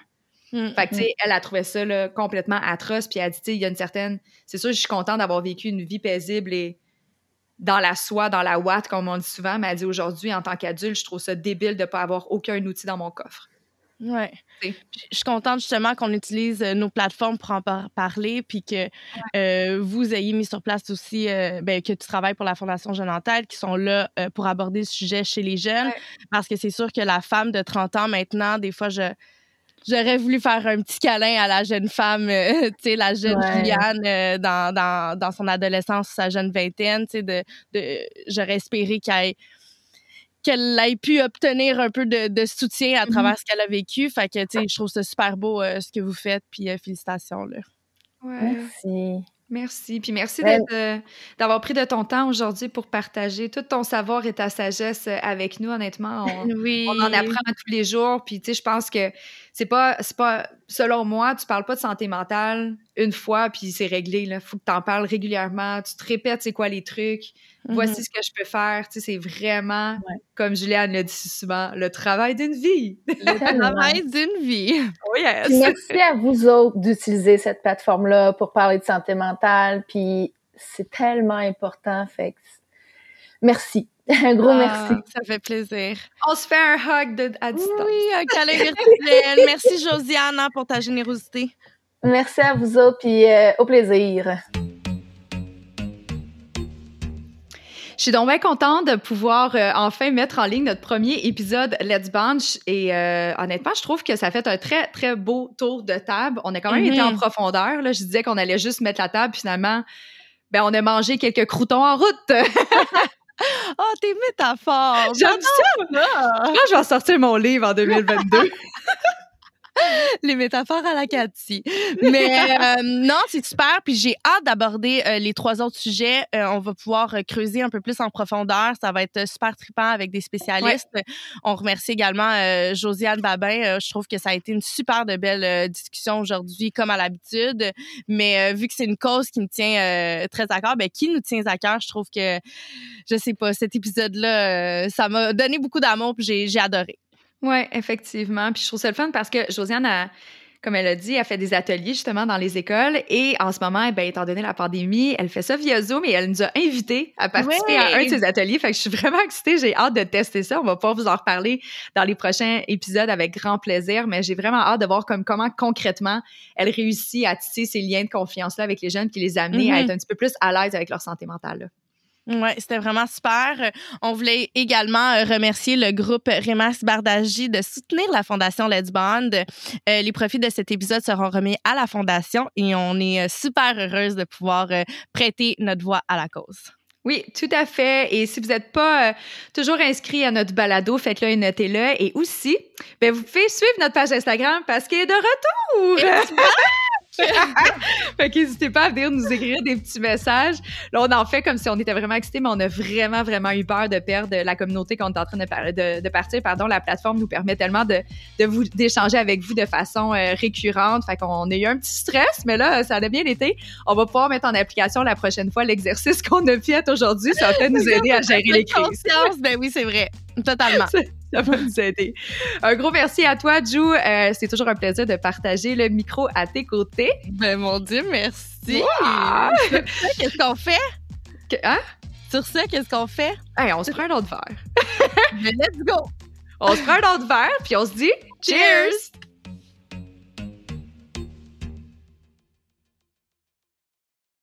Mm-hmm. Fait que, tu sais, elle a trouvé ça là, complètement atroce, puis elle a dit, tu sais, il y a une certaine. C'est sûr, je suis contente d'avoir vécu une vie paisible et dans la soie, dans la ouate, comme on dit souvent, mais elle dit aujourd'hui, en tant qu'adulte, je trouve ça débile de ne pas avoir aucun outil dans mon coffre. Oui. Je suis contente justement qu'on utilise euh, nos plateformes pour en parler, puis que euh, vous ayez mis sur place aussi, euh, ben, que tu travailles pour la Fondation Jeune en Tête, qui sont là pour aborder le sujet chez les jeunes, parce que c'est sûr que la femme de 30 ans maintenant, des fois, je, j'aurais voulu faire un petit câlin à la jeune femme, euh, [LAUGHS] tu sais, la jeune Juliane euh, dans, dans, dans, son adolescence, sa jeune vingtaine, tu sais, de, de j'aurais espéré qu'elle qu'elle ait pu obtenir un peu de, de soutien à mm-hmm. travers ce qu'elle a vécu. Fait que, tu sais, je trouve ça super beau euh, ce que vous faites, puis félicitations, là. Merci. Merci. Puis merci d'avoir pris de ton temps aujourd'hui pour partager tout ton savoir et ta sagesse avec nous. Honnêtement, on, [LAUGHS] oui. on en apprend tous les jours. Puis, tu sais, je pense que c'est pas, pas, selon moi, tu parles pas de santé mentale une fois, puis c'est réglé. Il faut que tu en parles régulièrement. Tu te répètes c'est quoi les trucs. Voici mm-hmm. ce que je peux faire. Tu sais, c'est vraiment, comme Juliane le dit souvent, le travail d'une vie. [LAUGHS] Le travail d'une vie. [LAUGHS] Oui, Merci à vous autres d'utiliser cette plateforme-là pour parler de santé mentale. Puis c'est tellement important. Fait merci. [LAUGHS] Un gros Ah, merci. Ça fait plaisir. On se fait un hug de, à distance. Oui, un câlin [LAUGHS] virtuel. Merci, Josiane, hein, pour ta générosité. Merci à vous autres, puis euh, au plaisir. Je suis donc bien contente de pouvoir euh, enfin mettre en ligne notre premier épisode Let's Bunch. Et euh, honnêtement, je trouve que ça fait un très, très beau tour de table. On a quand même été en Mhm. profondeur. Là. Je disais qu'on allait juste mettre la table. Finalement, ben, on a mangé quelques croutons en route. [LAUGHS] Oh, tes métaphores. J'aime ça! Là, je vais sortir mon livre en 2022. [LAUGHS] [LAUGHS] Les métaphores à la Cathy. Mais euh, non, c'est super. Puis j'ai hâte d'aborder euh, les trois autres sujets. Euh, on va pouvoir euh, creuser un peu plus en profondeur. Ça va être euh, super trippant avec des spécialistes. On remercie également euh, Josiane Babin. Je trouve que ça a été une super de belle euh, discussion aujourd'hui, comme à l'habitude. Mais euh, vu que c'est une cause qui me tient euh, très à cœur, ben qui nous tient à cœur, je trouve que je sais pas, cet épisode-là, euh, ça m'a donné beaucoup d'amour. Puis j'ai adoré. Oui, effectivement. Puis je trouve ça le fun parce que Josiane a, comme elle a dit, elle fait des ateliers justement dans les écoles et en ce moment, ben, étant donné la pandémie, elle fait ça via Zoom et elle nous a invités à participer à un de ses ateliers. Fait que je suis vraiment excitée, j'ai hâte de tester ça. On va pouvoir vous en reparler dans les prochains épisodes avec grand plaisir, mais j'ai vraiment hâte de voir comme comment concrètement elle réussit à tisser ces liens de confiance-là avec les jeunes puis les amener à Mhm. être un petit peu plus à l'aise avec leur santé mentale. là. Ouais, c'était vraiment super. On voulait également euh, remercier le groupe Remas Bardagie de soutenir la Fondation Let's Bond. Euh, les profits de cet épisode seront remis à la Fondation et on est euh, super heureuse de pouvoir euh, prêter notre voix à la cause. Oui, tout à fait. Et si vous n'êtes pas euh, toujours inscrit à notre balado, faites-le et notez-le. Et aussi, ben, vous pouvez suivre notre page Instagram parce qu'il est de retour. [LAUGHS] fait qu'hésitez pas à venir nous écrire des petits messages. Là, on en fait comme si on était vraiment excités, mais on a vraiment, vraiment eu peur de perdre la communauté qu'on est en train de, par- de, de partir. Pardon, la plateforme nous permet tellement de, de d'échanger avec vous de façon euh, récurrente. Fait qu'on a eu un petit stress, mais là, ça a bien été. On va pouvoir mettre en application la prochaine fois l'exercice qu'on a fait aujourd'hui. Ça va peut-être nous aider à gérer les crises. Ben oui, c'est vrai. Totalement. [LAUGHS] Ça va nous aider. Un gros merci à toi, Ju. Euh, c'est toujours un plaisir de partager le micro à tes côtés. Ben mon Dieu, merci. Wow! Sur ça, [LAUGHS] Qu'est-ce qu'on fait? Que- hein? Sur ça, qu'est-ce qu'on fait? Hey, on se prend un autre verre. [LAUGHS] Ben, let's go! On se prend un autre verre, puis on se dit cheers!